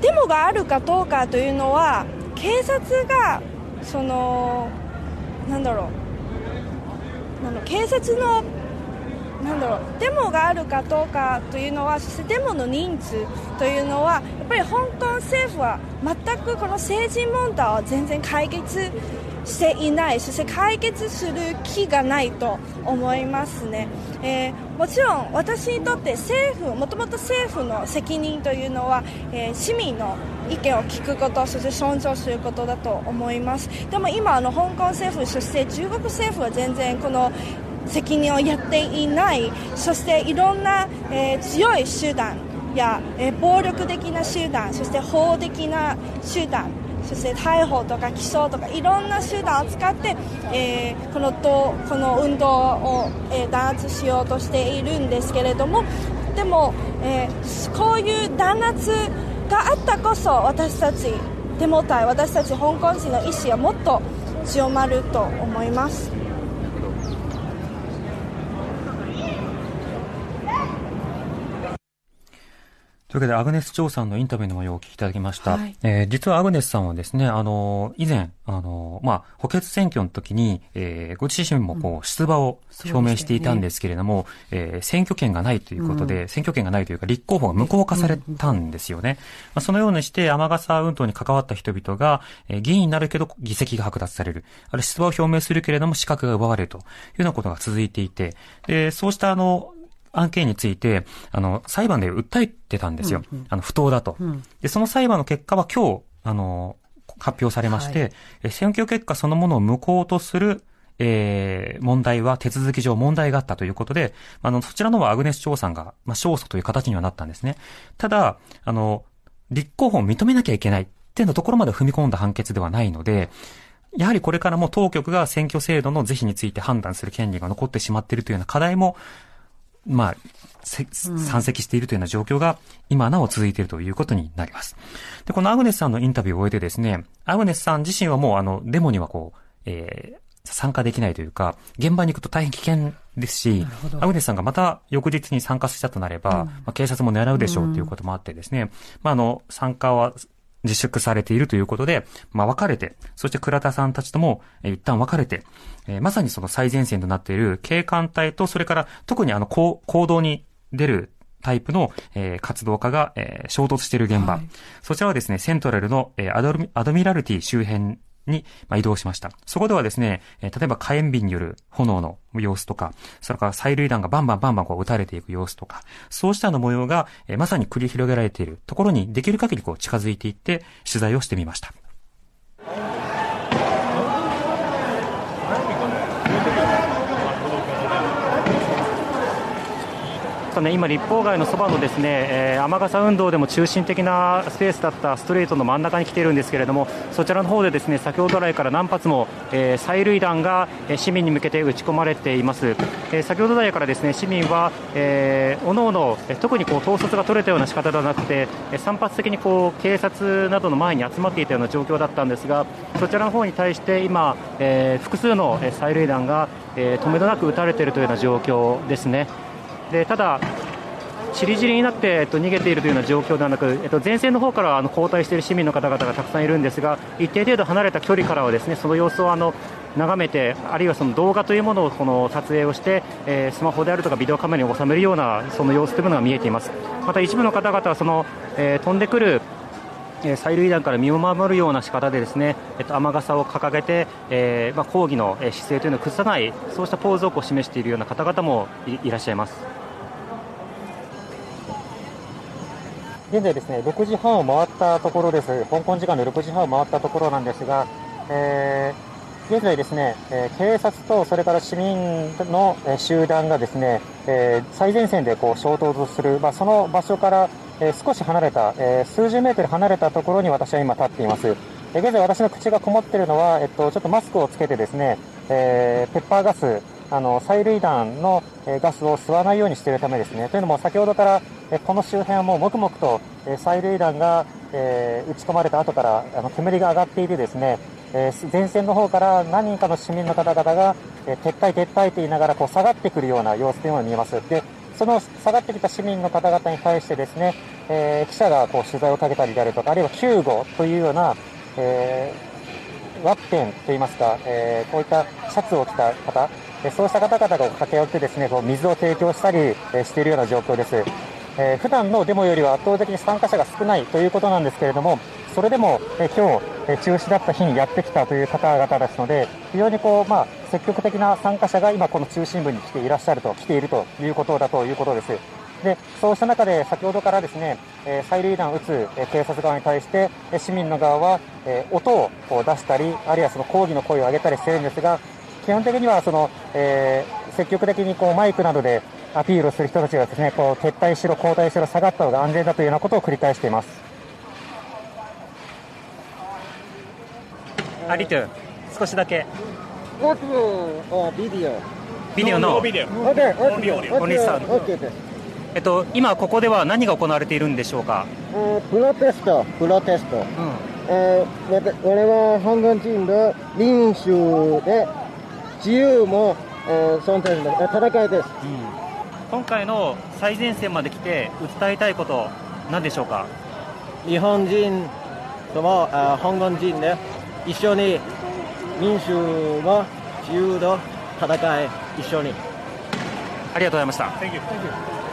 デモがあるかどうかというのは、警察が、その、なんだろう、あの警察の、なんだろう、デモがあるかどうかというのは、そしてデモの人数というのは、やっぱり香港政府は全くこの政治問題を全然解決していない、そして解決する気がないと思いますね。えーもちろん私にとって政府、もともと政府の責任というのは、えー市民の意見を聞くこと、そして尊重することだと思います。でも今、あの香港政府、そして中国政府は全然この責任をやっていない、そしていろんな、えー強い集団や、えー暴力的な集団、そして法的な集団、そして逮捕とか起訴とかいろんな手段を使って、えーこのとこの運動を、えー弾圧しようとしているんですけれどもでも、えーこういう弾圧があったこそ私たちデモ隊私たち香港人の意志はもっと強まると思います。というわけで、アグネス・チョウさんのインタビューの模様をお聞きいただきました。はいえー実はアグネスさんはですね、あの、以前、あの、まあ、補欠選挙の時に、えーご自身もこう、出馬を表明していたんですけれども、えー選挙権がないということで、うん選挙権がないというか、立候補が無効化されたんですよね。まあ、そのようにして、雨傘運動に関わった人々が、えー議員になるけど、議席が剥奪される。あるいは出馬を表明するけれども、資格が奪われるというようなことが続いていて、で、そうしたあの、案件について、あの、裁判で訴えてたんですよ。うんうんあの、不当だと。うんで、その裁判の結果は今日、あの、発表されまして、はい、え選挙結果そのものを無効とするえー、問題は手続き上問題があったということで、あの、そちらのはアグネス・チョウさんが、まあ、勝訴という形にはなったんですね。ただ、あの、立候補を認めなきゃいけないっていうのところまで踏み込んだ判決ではないので、やはりこれからも当局が選挙制度の是非について判断する権利が残ってしまっているというような課題も、まあ、山積しているというような状況が今なお続いているということになります。で、このアグネスさんのインタビューを終えてですね、アグネスさん自身はもうあの、デモにはこう、えー、参加できないというか、現場に行くと大変危険ですし、アグネスさんがまた翌日に参加したとなれば、うん、まあ、警察も狙うでしょうということもあってですね、うん、まあ、あの、参加は自粛されているということで、まあ、別れて、そして倉田さんたちとも、えー、一旦別れて、えー、まさにその最前線となっている警官隊と、それから特にあの、行動に出るタイプの、えー、活動家が、えー、衝突している現場、はい、そちらはですね、セントラルの、えー、アドアドミラルティ周辺に、移動しました。そこではですね、例えば火炎瓶による炎の様子とか、それから催涙弾がバンバンバンバンこう撃たれていく様子とか、そうしたの模様が、まさに繰り広げられているところにできる限りこう近づいていって取材をしてみました。とね、今、立法街のそばのですね、えー、雨傘運動でも中心的なスペースだったストレートの真ん中に来ているんですけれども、そちらの方でですね、先ほど来から何発も、えー、催涙弾が市民に向けて撃ち込まれています。えー、先ほど来からですね、市民は、えー、おのおの、特にこう統率が取れたような仕方ではなくて、散発的にこう警察などの前に集まっていたような状況だったんですが、そちらの方に対して今、えー、複数の催涙弾が、えー、止めどなく撃たれているというような状況ですね。でただ、ちりぢりになって、えっと、逃げているというような状況ではなく、えっと、前線の方からあの後退している市民の方々がたくさんいるんですが一定程度離れた距離からはですねその様子をあの眺めてあるいはその動画というものをこの撮影をして、えー、スマホであるとかビデオカメラに収めるようなその様子というものが見えています。また一部の方々はその、えー、飛んでくる催涙弾から身を守るような仕方でですね、えっと、雨傘を掲げて、えーまあ、抗議の姿勢というのを崩さないそうしたポーズをこう示しているような方々もいらっしゃいます。現在ですね、6時半を回ったところです。香港時間で6時半を回ったところなんですが、えー、現在ですね、え、警察とそれから市民の、え、集団がですね、え最前線でこう衝突する、まあ、その場所から、え少し離れた、え数十メートル離れたところに私は今立っています。え現在私の口がこもっているのは、えっと、ちょっとマスクをつけてですね、えペッパーガス、あの催涙弾のガスを吸わないようにしているためですね。というのも先ほどからこの周辺はもう黙々と催涙弾が撃ち込まれた後からあの煙が上がっていてですね、え前線の方から何人かの市民の方々が撤退撤退と言いながらこう下がってくるような様子というのが見えます。でその下がってきた市民の方々に対してですね、えー、記者がこう取材をかけたりであるとか、あるいは救護というような、えー、ワッペンといいますか、えー、こういったシャツを着た方、そうした方々が駆け寄ってですね、こう水を提供したりしているような状況です。えー、普段のデモよりは圧倒的に参加者が少ないということなんですけれども、それでも、え今日、え中止だった日にやってきたという方々ですので、非常にこう、まあ、積極的な参加者が今この中心部に来ていらっしゃると、来ているということだということです。で、そうした中で先ほどからですね、え、催涙弾を撃つ、え警察側に対して、え市民の側は、え音を出したり、あるいはその抗議の声を上げたりしているんですが、基本的にはその、えー、積極的にこうマイクなどでアピールをする人たちがですね、こう撤退しろ、後退しろ、下がった方が安全だというようなことを繰り返しています。アリトゥ、少しだけ。What video? ビデオの。Okay, okay, お兄さん。えっと、今ここでは何が行われているんでしょうか？プロテスト、プロテスト。うん、えー、我は香港人の民主で自由も、えー、尊重の戦いです、うん、今回の最前線まで来て訴えたいこと何でしょうか？日本人とも香港人で一緒に民主も自由の戦い一緒に。ありがとうございました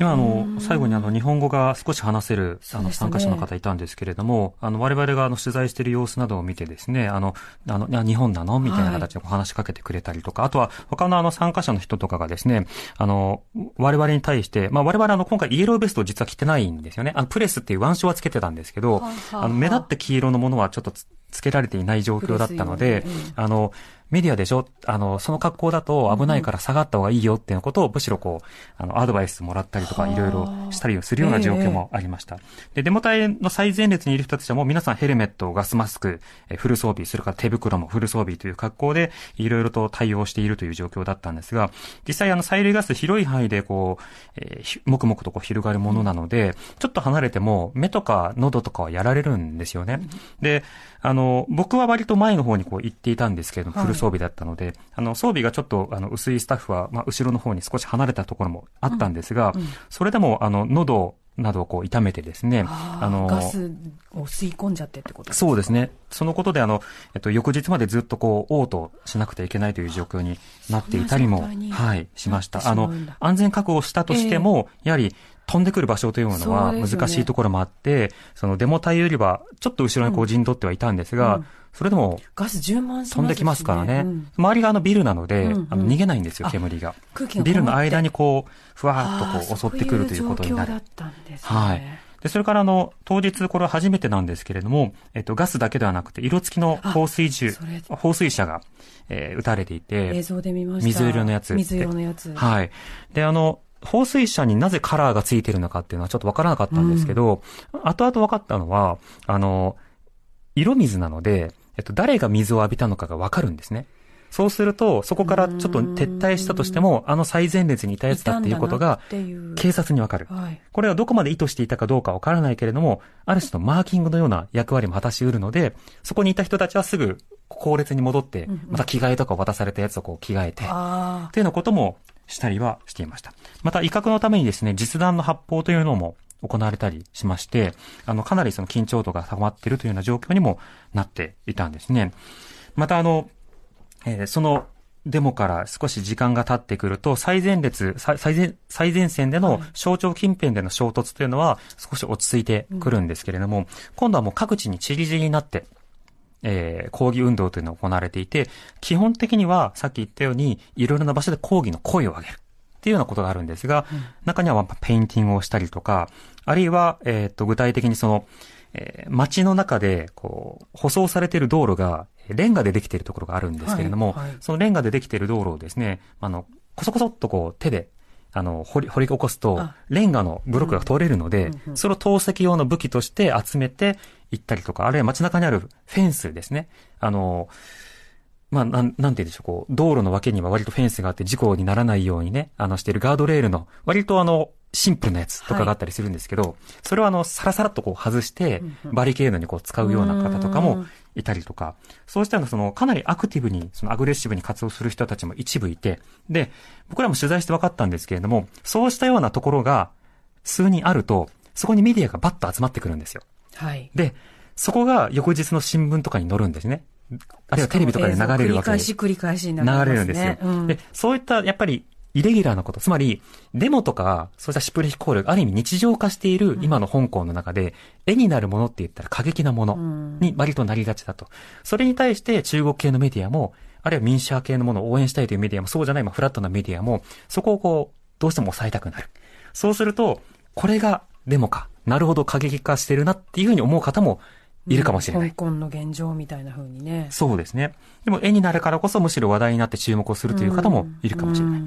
今、あの、最後にあの、日本語が少し話せる、あの、参加者の方いたんですけれども、あの、我々があの、取材している様子などを見てですね、あの、あの、日本なの？みたいな形で話しかけてくれたりとか、あとは、他のあの、参加者の人とかがですね、あの、我々に対して、まあ、我々あの、今回イエローベストを実は着てないんですよね。あの、プレスっていう腕章はつけてたんですけど、あの、目立って黄色のものはちょっとつつけられていない状況だったので、あの、メディアでしょあの、その格好だと危ないから下がった方がいいよっていうことを、むしろこう、あの、アドバイスもらったりとか、いろいろしたりをするような状況もありました。で、デモ隊の最前列にいる人たちはもう皆さんヘルメット、ガスマスク、えフル装備、それから手袋もフル装備という格好で、いろいろと対応しているという状況だったんですが、実際あの、催涙ガス広い範囲でこう、えー、もくもくとこう広がるものなので、ちょっと離れても目とか喉とかはやられるんですよね。で、あの、僕は割と前の方にこう行っていたんですけれども、フル装備だったので、あの、装備がちょっと、あの、薄いスタッフは、まあ、後ろの方に少し離れたところもあったんですが、うんうん。それでも、あの、喉などをこう痛めてですね、あの、ガスを吸い込んじゃってってことそうですね。そのことで、あの、えっと、翌日までずっとこう、嘔吐しなくてはいけないという状況になっていたりも、はい、しました。あの、安全確保したとしても、やはり、飛んでくる場所というのは難しいところもあって、そ,、のデモ隊よりはちょっと後ろにこう陣取ってはいたんですが、うん、それでも、ガス充満飛んできますからね。うん、周りがあのビルなので、うんうん、あの逃げないんですよ、煙が。がビルの間にこう、ふわーっとこう襲ってくるということになる。ういうね、はい。で、それからあの、当日これは初めてなんですけれども、えっと、ガスだけではなくて、色付きの放水銃、放水車が、えー、撃たれていて、映像で見ました。水色のやつ。水色のやつ。はい。で、あの、放水車になぜカラーがついてるのかっていうのはちょっとわからなかったんですけど、うん、後々分かったのは、あの、色水なので、えっと、誰が水を浴びたのかがわかるんですね。そうすると、そこからちょっと撤退したとしても、あの最前列にいたやつだっていうことが、警察にわかる。はい、これはどこまで意図していたかどうかわからないけれども、ある種のマーキングのような役割も果たし得るので、そこにいた人たちはすぐ後列に戻って、また着替えとか渡されたやつをこう着替えて、っていうようなこともしたりはしていました。また威嚇のためにですね、実弾の発砲というのも行われたりしまして、あの、かなりその緊張度が高まっているというような状況にもなっていたんですね。またあの、えー、そのデモから少し時間が経ってくると、最前列、最前、最前線での省庁近辺での衝突というのは少し落ち着いてくるんですけれども、うん、今度はもう各地に散り散りになって、えー、抗議運動というのが行われていて、基本的にはさっき言ったように、いろいろな場所で抗議の声を上げる。っていうようなことがあるんですが、うん、中にはペインティングをしたりとか、あるいは、えっ、と、具体的にその、えー、街の中で、こう、舗装されている道路が、レンガでできているところがあるんですけれども、はいはい、そのレンガでできている道路をですね、あの、こそこそっとこう、手で、あの、掘り、掘り起こすと、レンガのブロックが通れるので、うんそれを投石用の武器として集めて行ったりとか、あるいは街中にあるフェンスですね。あの、まあ、なん、なんて言うんでしょう、こう、道路の脇には割とフェンスがあって事故にならないようにね、あの、しているガードレールの、割とあの、シンプルなやつとかがあったりするんですけど、はい、それをあの、サラサラっとこう外して、バリケードにこう使うような方とかもいたりとか、そうしたのその、かなりアクティブに、そのアグレッシブに活動する人たちも一部いて、で、僕らも取材して分かったんですけれども、そうしたようなところが数人あると、そこにメディアがバッと集まってくるんですよ。はい。で、そこが翌日の新聞とかに載るんですね。あるいはテレビとかで流れるわけです。繰り返し繰り返しになりますね。流れるんですよ。うん、で、そういった、やっぱり、イレギュラーなこと、つまり、デモとか、そうしたシュプレヒコールがある意味日常化している今の香港の中で、絵になるものって言ったら過激なものに割となりがちだと。それに対して中国系のメディアも、あるいは民主派系のものを応援したいというメディアも、そうじゃない、まあ、フラットなメディアも、そこをこう、どうしても抑えたくなる。そうすると、これがデモか。なるほど過激化してるなっていうふうに思う方もいるかもしれない。香港の現状みたいな風にね。そうですね。でも絵になるからこそむしろ話題になって注目をするという方もいるかもしれない。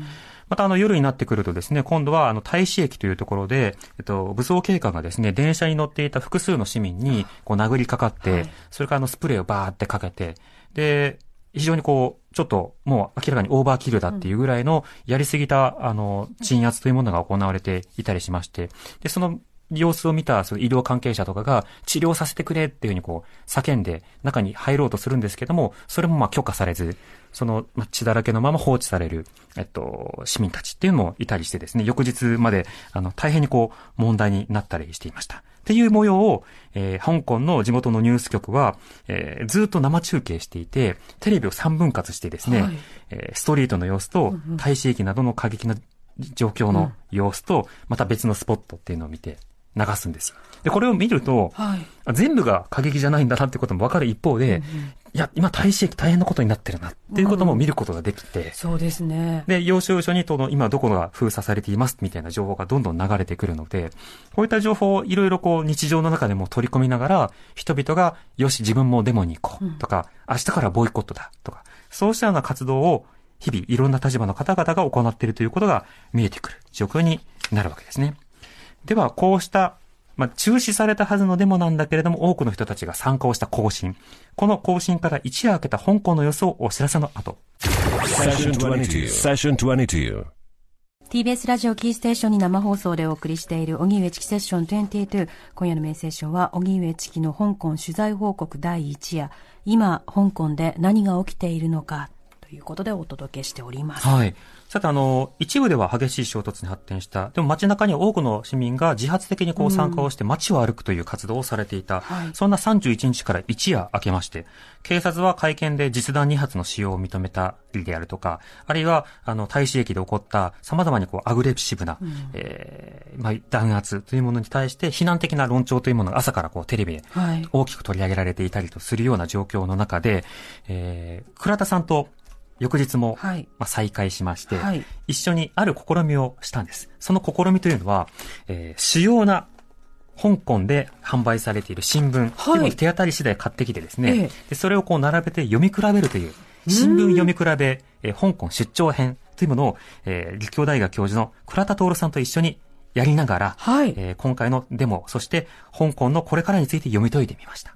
またあの夜になってくるとですね、今度はあの大使駅というところで、えっと、武装警官がですね、電車に乗っていた複数の市民にこう殴りかかって、はい、それからあのスプレーをバーってかけて、で、非常にこう、ちょっともう明らかにオーバーキルだっていうぐらいのやりすぎた、あの、鎮圧というものが行われていたりしまして、で、その様子を見たその医療関係者とかが治療させてくれっていうふうにこう叫んで中に入ろうとするんですけども、それもまあ許可されず、その血だらけのまま放置される、えっと、市民たちっていうのもいたりしてですね、翌日まであの大変にこう問題になったりしていました。っていう模様を、えー、香港の地元のニュース局は、えー、ずっと生中継していて、テレビを3分割してですね、はい、えー、ストリートの様子と大使駅などの過激な状況の様子と、また別のスポットっていうのを見て流すんですよ。で、これを見ると、はい。全部が過激じゃないんだなってこともわかる一方で、いや、今大使駅大変なことになってるなっていうことも見ることができて、そうですね。で、要所要所にとの今どこが封鎖されていますみたいな情報がどんどん流れてくるので、こういった情報をいろいろこう日常の中でも取り込みながら、人々が、よし、自分もデモに行こうとか、明日からボイコットだとか、そうしたような活動を日々いろんな立場の方々が行っているということが見えてくる状況になるわけですね。では、こうした、まあ、中止されたはずのデモなんだけれども、多くの人たちが参加をした行進。この行進から一夜明けた香港の様子をお知らせの後。Session 22. Session 22. TBS ラジオキーステーションに生放送でお送りしている、荻上チキセッション22。今夜のメインセッションは、荻上チキの香港取材報告第1夜。今、香港で何が起きているのか、ということでお届けしております。はい。さて、あの、一部では激しい衝突に発展した。でも街中には多くの市民が自発的にこう参加をして街を歩くという活動をされていた。はいそんな31日から一夜明けまして、警察は会見で実弾2発の使用を認めたりであるとか、あるいは、あの、大使駅で起こった様々にこうアグレッシブな、えーまあ、弾圧というものに対して非難的な論調というものが朝からこうテレビではい。大きく取り上げられていたりとするような状況の中で、えー、倉田さんと翌日も、はい。まあ、再会しまして、はい。一緒にある試みをしたんです。その試みというのは、えー主要な香港で販売されている新聞、はい手当たり次第買ってきてですね、ええでそれをこう並べて読み比べるという、新聞読み比べ、えー香港出張編というものを、えー立教大学教授の倉田徹さんと一緒にやりながら、はい。えー今回のデモ、そして香港のこれからについて読み解いてみました。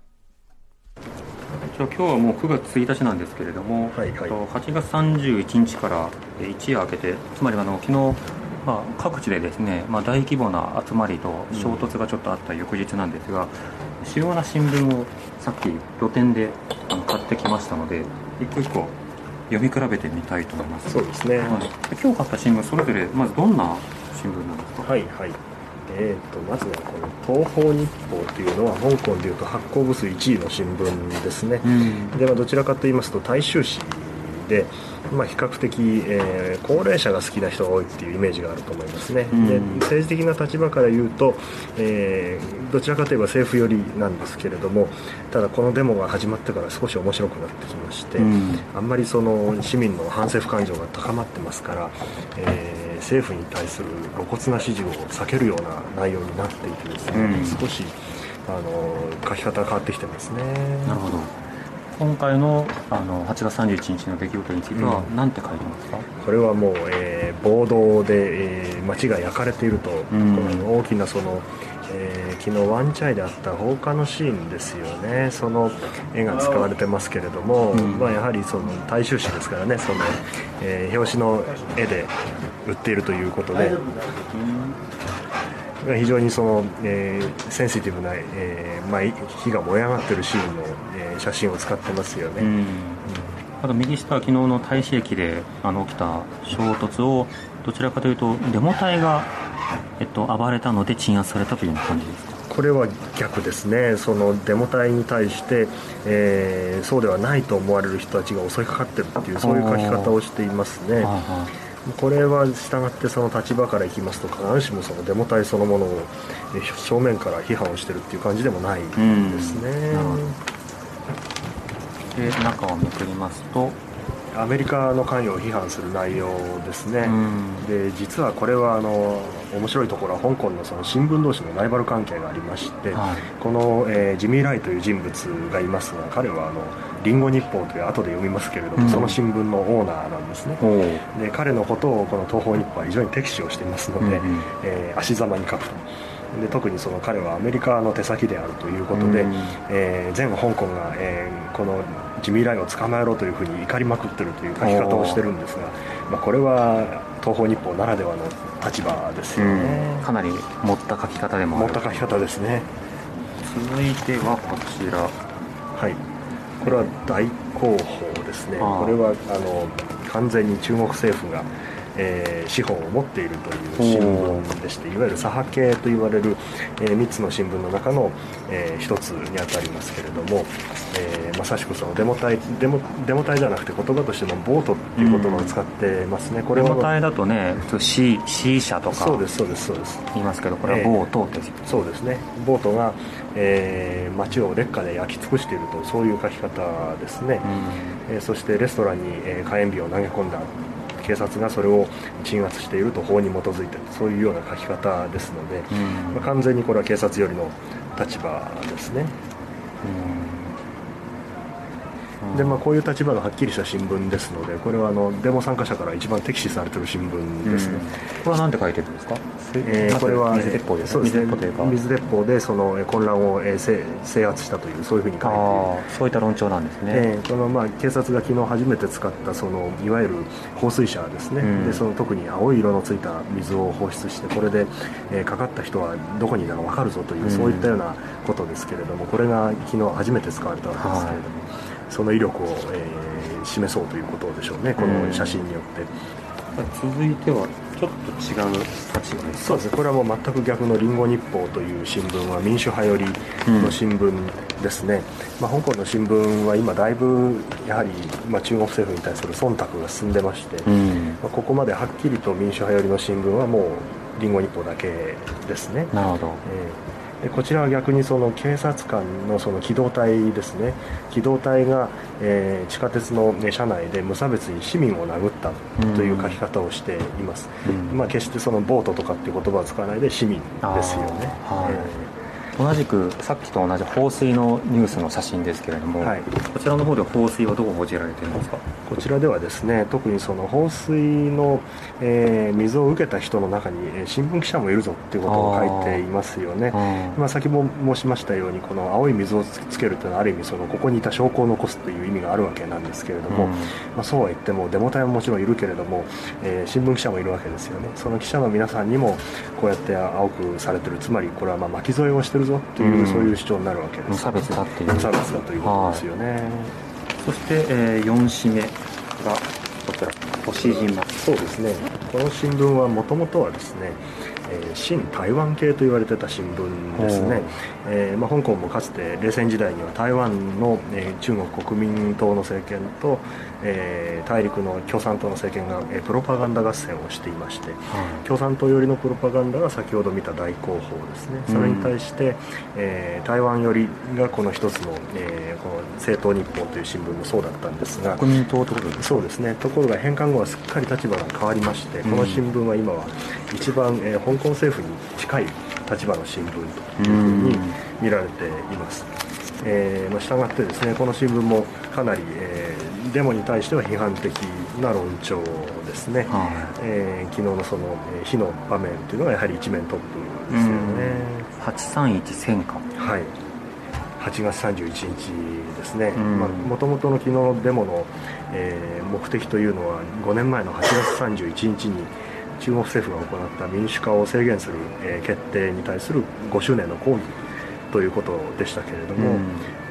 今日はもう9月1日なんですけれども、はいはいえっと8月31日からえー一夜明けて、つまりあの昨日、まあ、各地でですね、まあ、大規模な集まりと衝突がちょっとあった翌日なんですが、主要な新聞をさっき露店で買ってきましたので、一個一個読み比べてみたいと思います。そうですね。はい、今日買った新聞、それぞれ、まずどんな新聞なんですか？はいはい。えー、とまずはこの東方日報というのは香港でいうと発行部数1位の新聞ですね、うん。でまあどちらかと言いますと大衆紙で、まあ、比較的、えー高齢者が好きな人が多いっていうイメージがあると思いますね、うん。で政治的な立場から言うと、えーどちらかといえば政府寄りなんですけれどもただこのデモが始まってから少し面白くなってきまして、うん。あんまりその市民の反政府感情が高まってますから、えー政府に対する露骨な支持を避けるような内容になっていてですね、うん少しあの書き方が変わってきてますね。なるほど。今回のあの8月31日の出来事についてはうん何て書いてますか、これはもう、えー暴動で、えー街が焼かれていると、んこの大きなその、えー昨日ワンチャイであった放火のシーンですよね。その絵が使われてますけれども、うん。まあ、やはりその大衆紙ですからねその、えー表紙の絵で売っているということで、非常にその、えーセンシティブな、えーまあ、火が燃え上がっているシーンの、えー写真を使ってますよね。うん。あと右下は昨日の大使駅であの起きた衝突をどちらかというとデモ隊が、えっと、暴れたので鎮圧されたという感じですか？これは逆ですね、そのデモ隊に対して、えーそうではないと思われる人たちが襲いかかってるっていう、そういう書き方をしていますね。はいはこれは従ってその立場からいきますと、必ずしもそのデモ隊そのものをえー正面から批判をしてるっていう感じでもないですね。で中をめくりますと。アメリカの関与を批判する内容ですね、うん。で実はこれはあの面白いところは香港のその新聞同士のライバル関係がありまして、はい。この、えージミー・ライという人物がいますが彼はあのリンゴ日報という後で読みますけれども、うん。その新聞のオーナーなんですね。で彼のことをこの東方日報は非常に敵視をしていますので、うんうん。えー足ざまに書くと。で特にその彼はアメリカの手先であるということで、うん。えー全香港が、えーこのジミー・ライを捕まえろというふうに怒りまくってるという書き方をしてるんですが、まあ、これは東方日報ならではの立場ですよね、かなり持った書き方でもある。持った書き方ですね。続いてはこちら。はい。これは大広報ですね。これはあの完全に中国政府が、えー、資本を持っているという新聞でしていわゆる左派系と言われる、えー、3つの新聞の中の、えー、1つにあたりますけれども、えー、まさしくそのデモ隊デモデモ隊じゃなくて言葉としてもボートっていう言葉を使ってますね、これはデモ隊だとね普通 C, C 社とかそうですそうですそうです。言いますけどこれはボートです、えー、そうですね。ボートが、えー、街を劣化で焼き尽くしているとそういう書き方ですね、うん、えー、そしてレストランに、えー、火炎火を投げ込んだ警察がそれを鎮圧していると法に基づいてそういうような書き方ですので、うん、まあ、完全にこれは警察よりの立場ですね。うんでまあ、こういう立場がはっきりした新聞ですのでこれはあのデモ参加者から一番敵視されてる新聞ですね、これは何て書いてるんですか、えー、これは水鉄砲ですそうですね。水鉄砲でその混乱を、えー、制圧したというそういうふうに書いて。いるそういった論調なんですね、えー、このまあ警察が昨日初めて使ったそのいわゆる放水車ですね、うん、でその特に青い色のついた水を放出してこれで、えー、かかった人はどこにいたか分かるぞという、うん、そういったようなことですけれどもこれが昨日初めて使われたわけですけれども、はいその威力を、えー、示そうということでしょうね。この写真によって、続いてはちょっと違う立場です。そうです。ねこれはもう全く逆の「リンゴ日報」という新聞は民主派寄りの新聞ですね、うん、まあ、香港の新聞は今だいぶやはり、まあ、中国政府に対する忖度が進んでまして、うん、まあ、ここまではっきりと民主派寄りの新聞はもう「リンゴ日報」だけですね。なるほど、えーでこちらは逆にその警察官のその機動隊ですね。機動隊が、えー、地下鉄の、ね、車内で無差別に市民を殴ったという書き方をしています、うん、まあ、決してそのボートとかっていう言葉を使わないで市民ですよね、はい。えー同じくさっきと同じ放水のニュースの写真ですけれども、はい、こちらの方で放水はどう報じられていますか？こちらではですね特にその放水の、えー、水を受けた人の中に、えー、新聞記者もいるぞっていうことを書いていますよね。まあ、先も申しましたようにこの青い水をつけるというのはある意味そのここにいた証拠を残すという意味があるわけなんですけれども、うん、まあ、そうは言ってもデモ隊ももちろんいるけれども、えー、新聞記者もいるわけですよね。その記者の皆さんにもこうやって青くされてるつまりこれはまあ巻き添えをしてるぞという、うん、そういう主張になるわけです無差別だっていう。無差別だということですよね、はい、そして、えー、4紙目がこちら。星島そうですね。この新聞はもともとはですねえー、新台湾系と言われてた新聞ですね、えーまあ、香港もかつて冷戦時代には台湾の、えー、中国国民党の政権と、えー、大陸の共産党の政権が、えー、プロパガンダ合戦をしていまして、共産党寄りのプロパガンダが先ほど見た大広報ですね。それに対して、うん、えー、台湾寄りがこの一つの,、えー、この政党日報という新聞もそうだったんですが国民党ところですそうですね。ところが返還後はすっかり立場が変わりましてこの新聞は今は一番、えー、香港政府に近い立場の新聞というふうに見られています。えーまあ、従ってですねこの新聞もかなり、えー、デモに対しては批判的な論調ですね、はい、えー、昨日のその、えー、火の場面というのがやはり一面トップですよね。831戦火はい。8月31日ですね。もともとの昨日のデモの、えー、目的というのは5年前の8月31日に中国政府が行った民主化を制限する、えー、決定に対する5周年の抗議ということでしたけれども、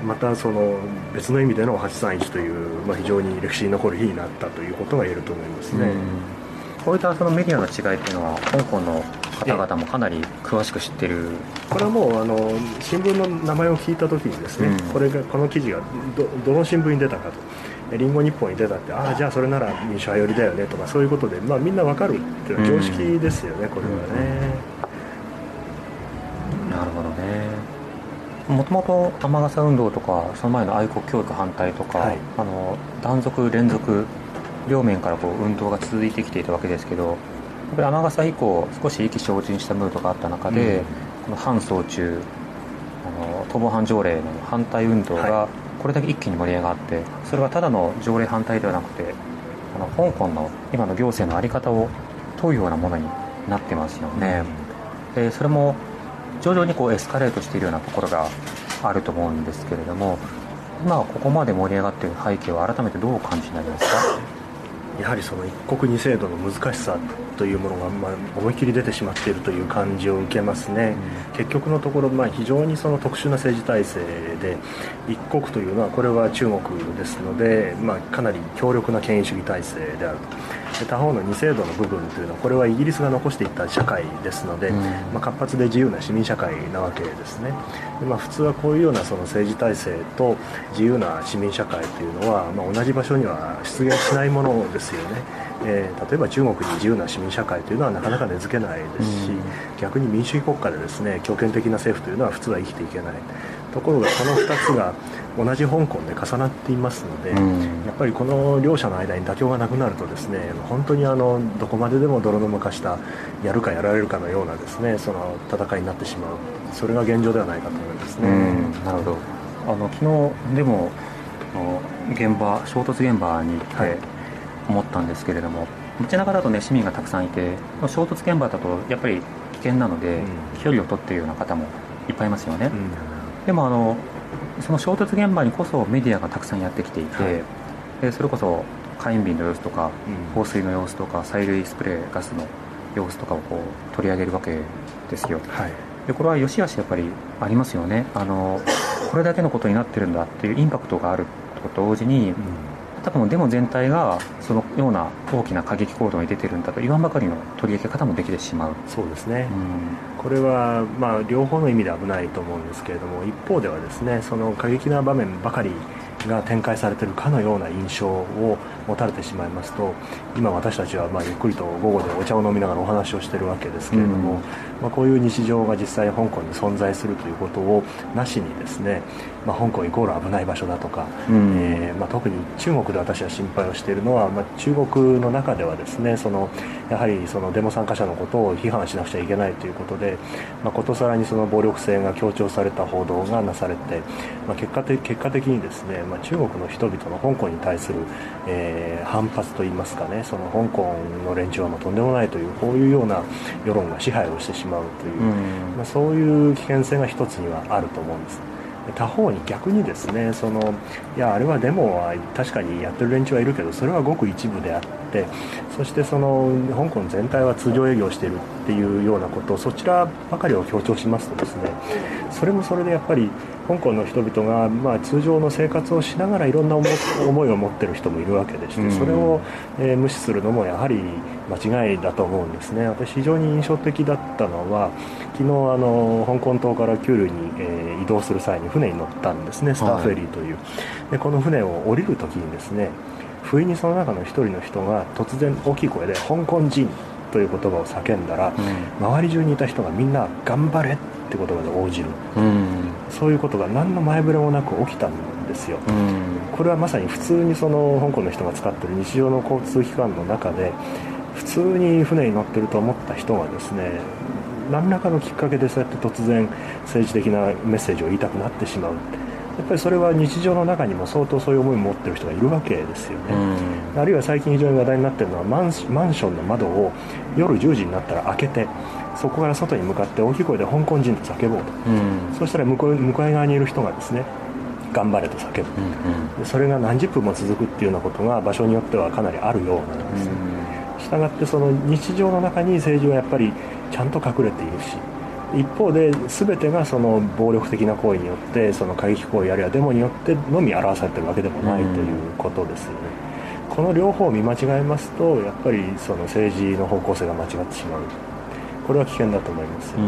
うん、またその別の意味での831という、まあ、非常に歴史に残る日になったということが言えると思いますね。うん、こういったそのメディアの違いというのは香港の方々もかなり詳しく知ってる。これはもうあの新聞の名前を聞いた時にですね、うん、これがこの記事がどどの新聞に出たかとリンゴ日報に出たってああじゃあそれなら民主派寄りだよねとかそういうことで、まあ、みんな分かるっていうのは常識ですよね、これはね、なるほどね。もともと雨傘運動とかその前の愛国教育反対とか、はい、あの断続連続両面からこう運動が続いてきていたわけですけどやっぱり雨傘以降少し意気消沈したムードがあった中で、うん、この反送中あの逃亡犯条例の反対運動が、はいこれだけ一気に盛り上がってそれはただの条例反対ではなくてあの香港の今の行政の在り方を問うようなものになってますよね、でそれも徐々にこうエスカレートしているようなところがあると思うんですけれども今ここまで盛り上がっている背景は改めてどうお感じになりますか？やはりその一国二制度の難しさというものが、まあ、思い切り出てしまっているという感じを受けますね、うん、結局のところ、まあ、非常にその特殊な政治体制で一国というのはこれは中国ですので、まあ、かなり強力な権威主義体制であると他方の二制度の部分というのはこれはイギリスが残していった社会ですので、まあ、活発で自由な市民社会なわけですねで、まあ、普通はこういうようなその政治体制と自由な市民社会というのは、まあ、同じ場所には出現しないものですよねえー、例えば中国に自由な市民社会というのはなかなか根付けないですし、逆に民主主義国家でですね強権的な政府というのは普通は生きていけないところがこの2つが同じ香港で重なっていますので、うん、やっぱりこの両者の間に妥協がなくなるとですね本当にあのどこまででも泥沼化したやるかやられるかのようなですねその戦いになってしまう。それが現状ではないかと思いますね。なるほど。あの昨日でも現場衝突現場に行って思ったんですけれども、はい、街中だとね市民がたくさんいて衝突現場だとやっぱり危険なので、うん、距離を取っているような方もいっぱいいますよね、うん、でもあのその衝突現場にこそメディアがたくさんやってきていて、はい、でそれこそ火炎瓶の様子とか、放水の様子とか催涙スプレーガスの様子とかをこう取り上げるわけですよ、はい、でこれはよしあしやっぱりありますよね。あのこれだけのことになってるんだっていうインパクトがあると同時に、うん多分デモ全体がそのような大きな過激行動に出てるんだと言わんばかりの取り上げ方もできてしまう。そうですね、うん、これはまあ両方の意味で危ないと思うんですけれども一方ではですねその過激な場面ばかりが展開されているかのような印象を持たれてしまいますと今私たちはまゆっくりと午後でお茶を飲みながらお話をしているわけですけれども、うん、まあ、こういう日常が実際香港に存在するということをなしにですね、まあ、香港イコール危ない場所だとか、うん、えー、まあ、特に中国で私は心配をしているのは、ま中国の中ではですねそのやはりそのデモ参加者のことを批判しなくちゃいけないということで、まことさらにその暴力性が強調された報道がなされて、ま結果的結果的にですね、ま中国の人々の香港に対する、えー、反発といいますかねその香港の連中はもうとんでもないというこういうような世論が支配をしてしまうという、まあ、そういう危険性が一つにはあると思うんです。他方に逆にですねそのいやあれはデモは確かにやってる連中はいるけどそれはごく一部であってそしてその香港全体は通常営業しているっていうようなことをそちらばかりを強調しますとですねそれもそれでやっぱり香港の人々が、まあ、通常の生活をしながらいろんな思いを持っている人もいるわけでしてそれを、えー、無視するのもやはり間違いだと思うんですね。私非常に印象的だったのは昨日あの香港島から旧ルに、えー、移動する際に船に乗ったんですね。スターフェリーという、はい、でこの船を降りるときにですね不意にその中の一人の人が突然大きい声で「香港人」という言葉を叫んだら、うん、周り中にいた人がみんな「頑張れ」って言葉で応じる、うん、そういうことが何の前触れもなく起きたんですよ、うん、これはまさに普通にその香港の人が使ってる日常の交通機関の中で普通に船に乗ってると思った人がですね何らかのきっかけでそうやって突然政治的なメッセージを言いたくなってしまう。やっぱりそれは日常の中にも相当そういう思いを持ってる人がいるわけですよね、うん、あるいは最近非常に話題になってるのはマンマンションの窓を夜10時になったら開けてそこから外に向かって大きい声で香港人と叫ぼうと、うん、そしたら向こう向かい側にいる人がですね頑張れと叫ぶ、うんうん、それが何十分も続くっていうようなことが場所によってはかなりあるようなんです、したがってその日常の中に政治はやっぱりちゃんと隠れているし一方で全てがその暴力的な行為によってその過激行為あるいはデモによってのみ表されてるわけでもないということですよね、この両方を見間違えますとやっぱりその政治の方向性が間違ってしまうこれは危険だと思いますよね、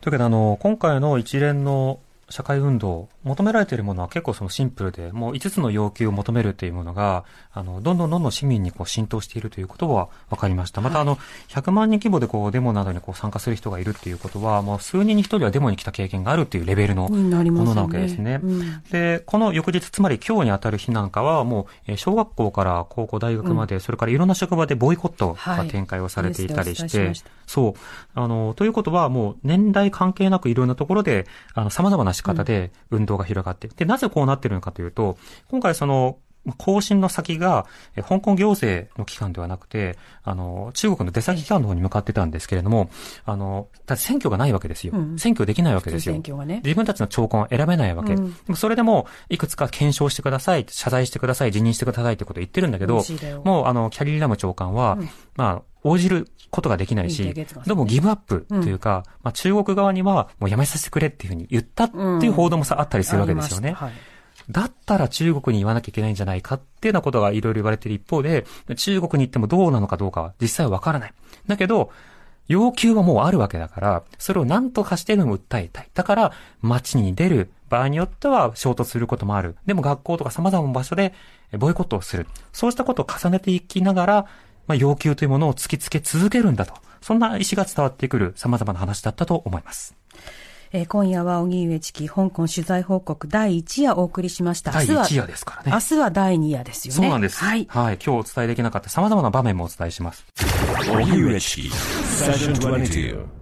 というわけであの今回の一連の社会運動、求められているものは結構そのシンプルで、もう5つの要求を求めるというものが、あの、どんどんどんどん市民にこう浸透しているということは分かりました。またあの、100万人規模でこうデモなどにこう参加する人がいるっていうことは、もう数人に1人はデモに来た経験があるっていうレベルのものなわけですね。うん、で、この翌日、つまり今日に当たる日なんかは、もう、小学校から高校、大学まで、うん、それからいろんな職場でボイコットが展開をされていたりして、はい、そう。あの、ということはもう年代関係なくいろんなところで、あの、様々な仕方で運運動が広がって、で、なぜこうなってるのかというと、今回その、更新の先が、香港行政の機関ではなくて、あの、中国の出先機関の方に向かってたんですけれども、あの、だ選挙がないわけですよ。うん、選挙できないわけですよ。選挙がね。自分たちの長官を選べないわけ。うん、でもそれでも、いくつか検証してください、謝罪してください、辞任してくださいってことを言ってるんだけど、もう、あの、キャリーラム長官は、うん、まあ、応じることができないし、でもギブアップというか、まあ中国側にはもうやめさせてくれっていうふうに言ったっていう報道もさ、あったりするわけですよね。だったら中国に言わなきゃいけないんじゃないかっていうようなことがいろいろ言われている一方で、中国に行ってもどうなのかどうかは実際はわからない。だけど、要求はもうあるわけだから、それを何とかしてでも訴えたい。だから、街に出る場合によっては衝突することもある。でも学校とか様々な場所でボイコットをする。そうしたことを重ねていきながら、まあ、要求というものを突きつけ続けるんだと。そんな意思が伝わってくる様々な話だったと思います。えー今夜は荻上チキ香港取材報告第1夜お送りしました。第明日は1夜ですからね明日は第2夜ですよね。そうなんです。はい。はい。今日お伝えできなかった様々な場面もお伝えします。荻上チキ Session 22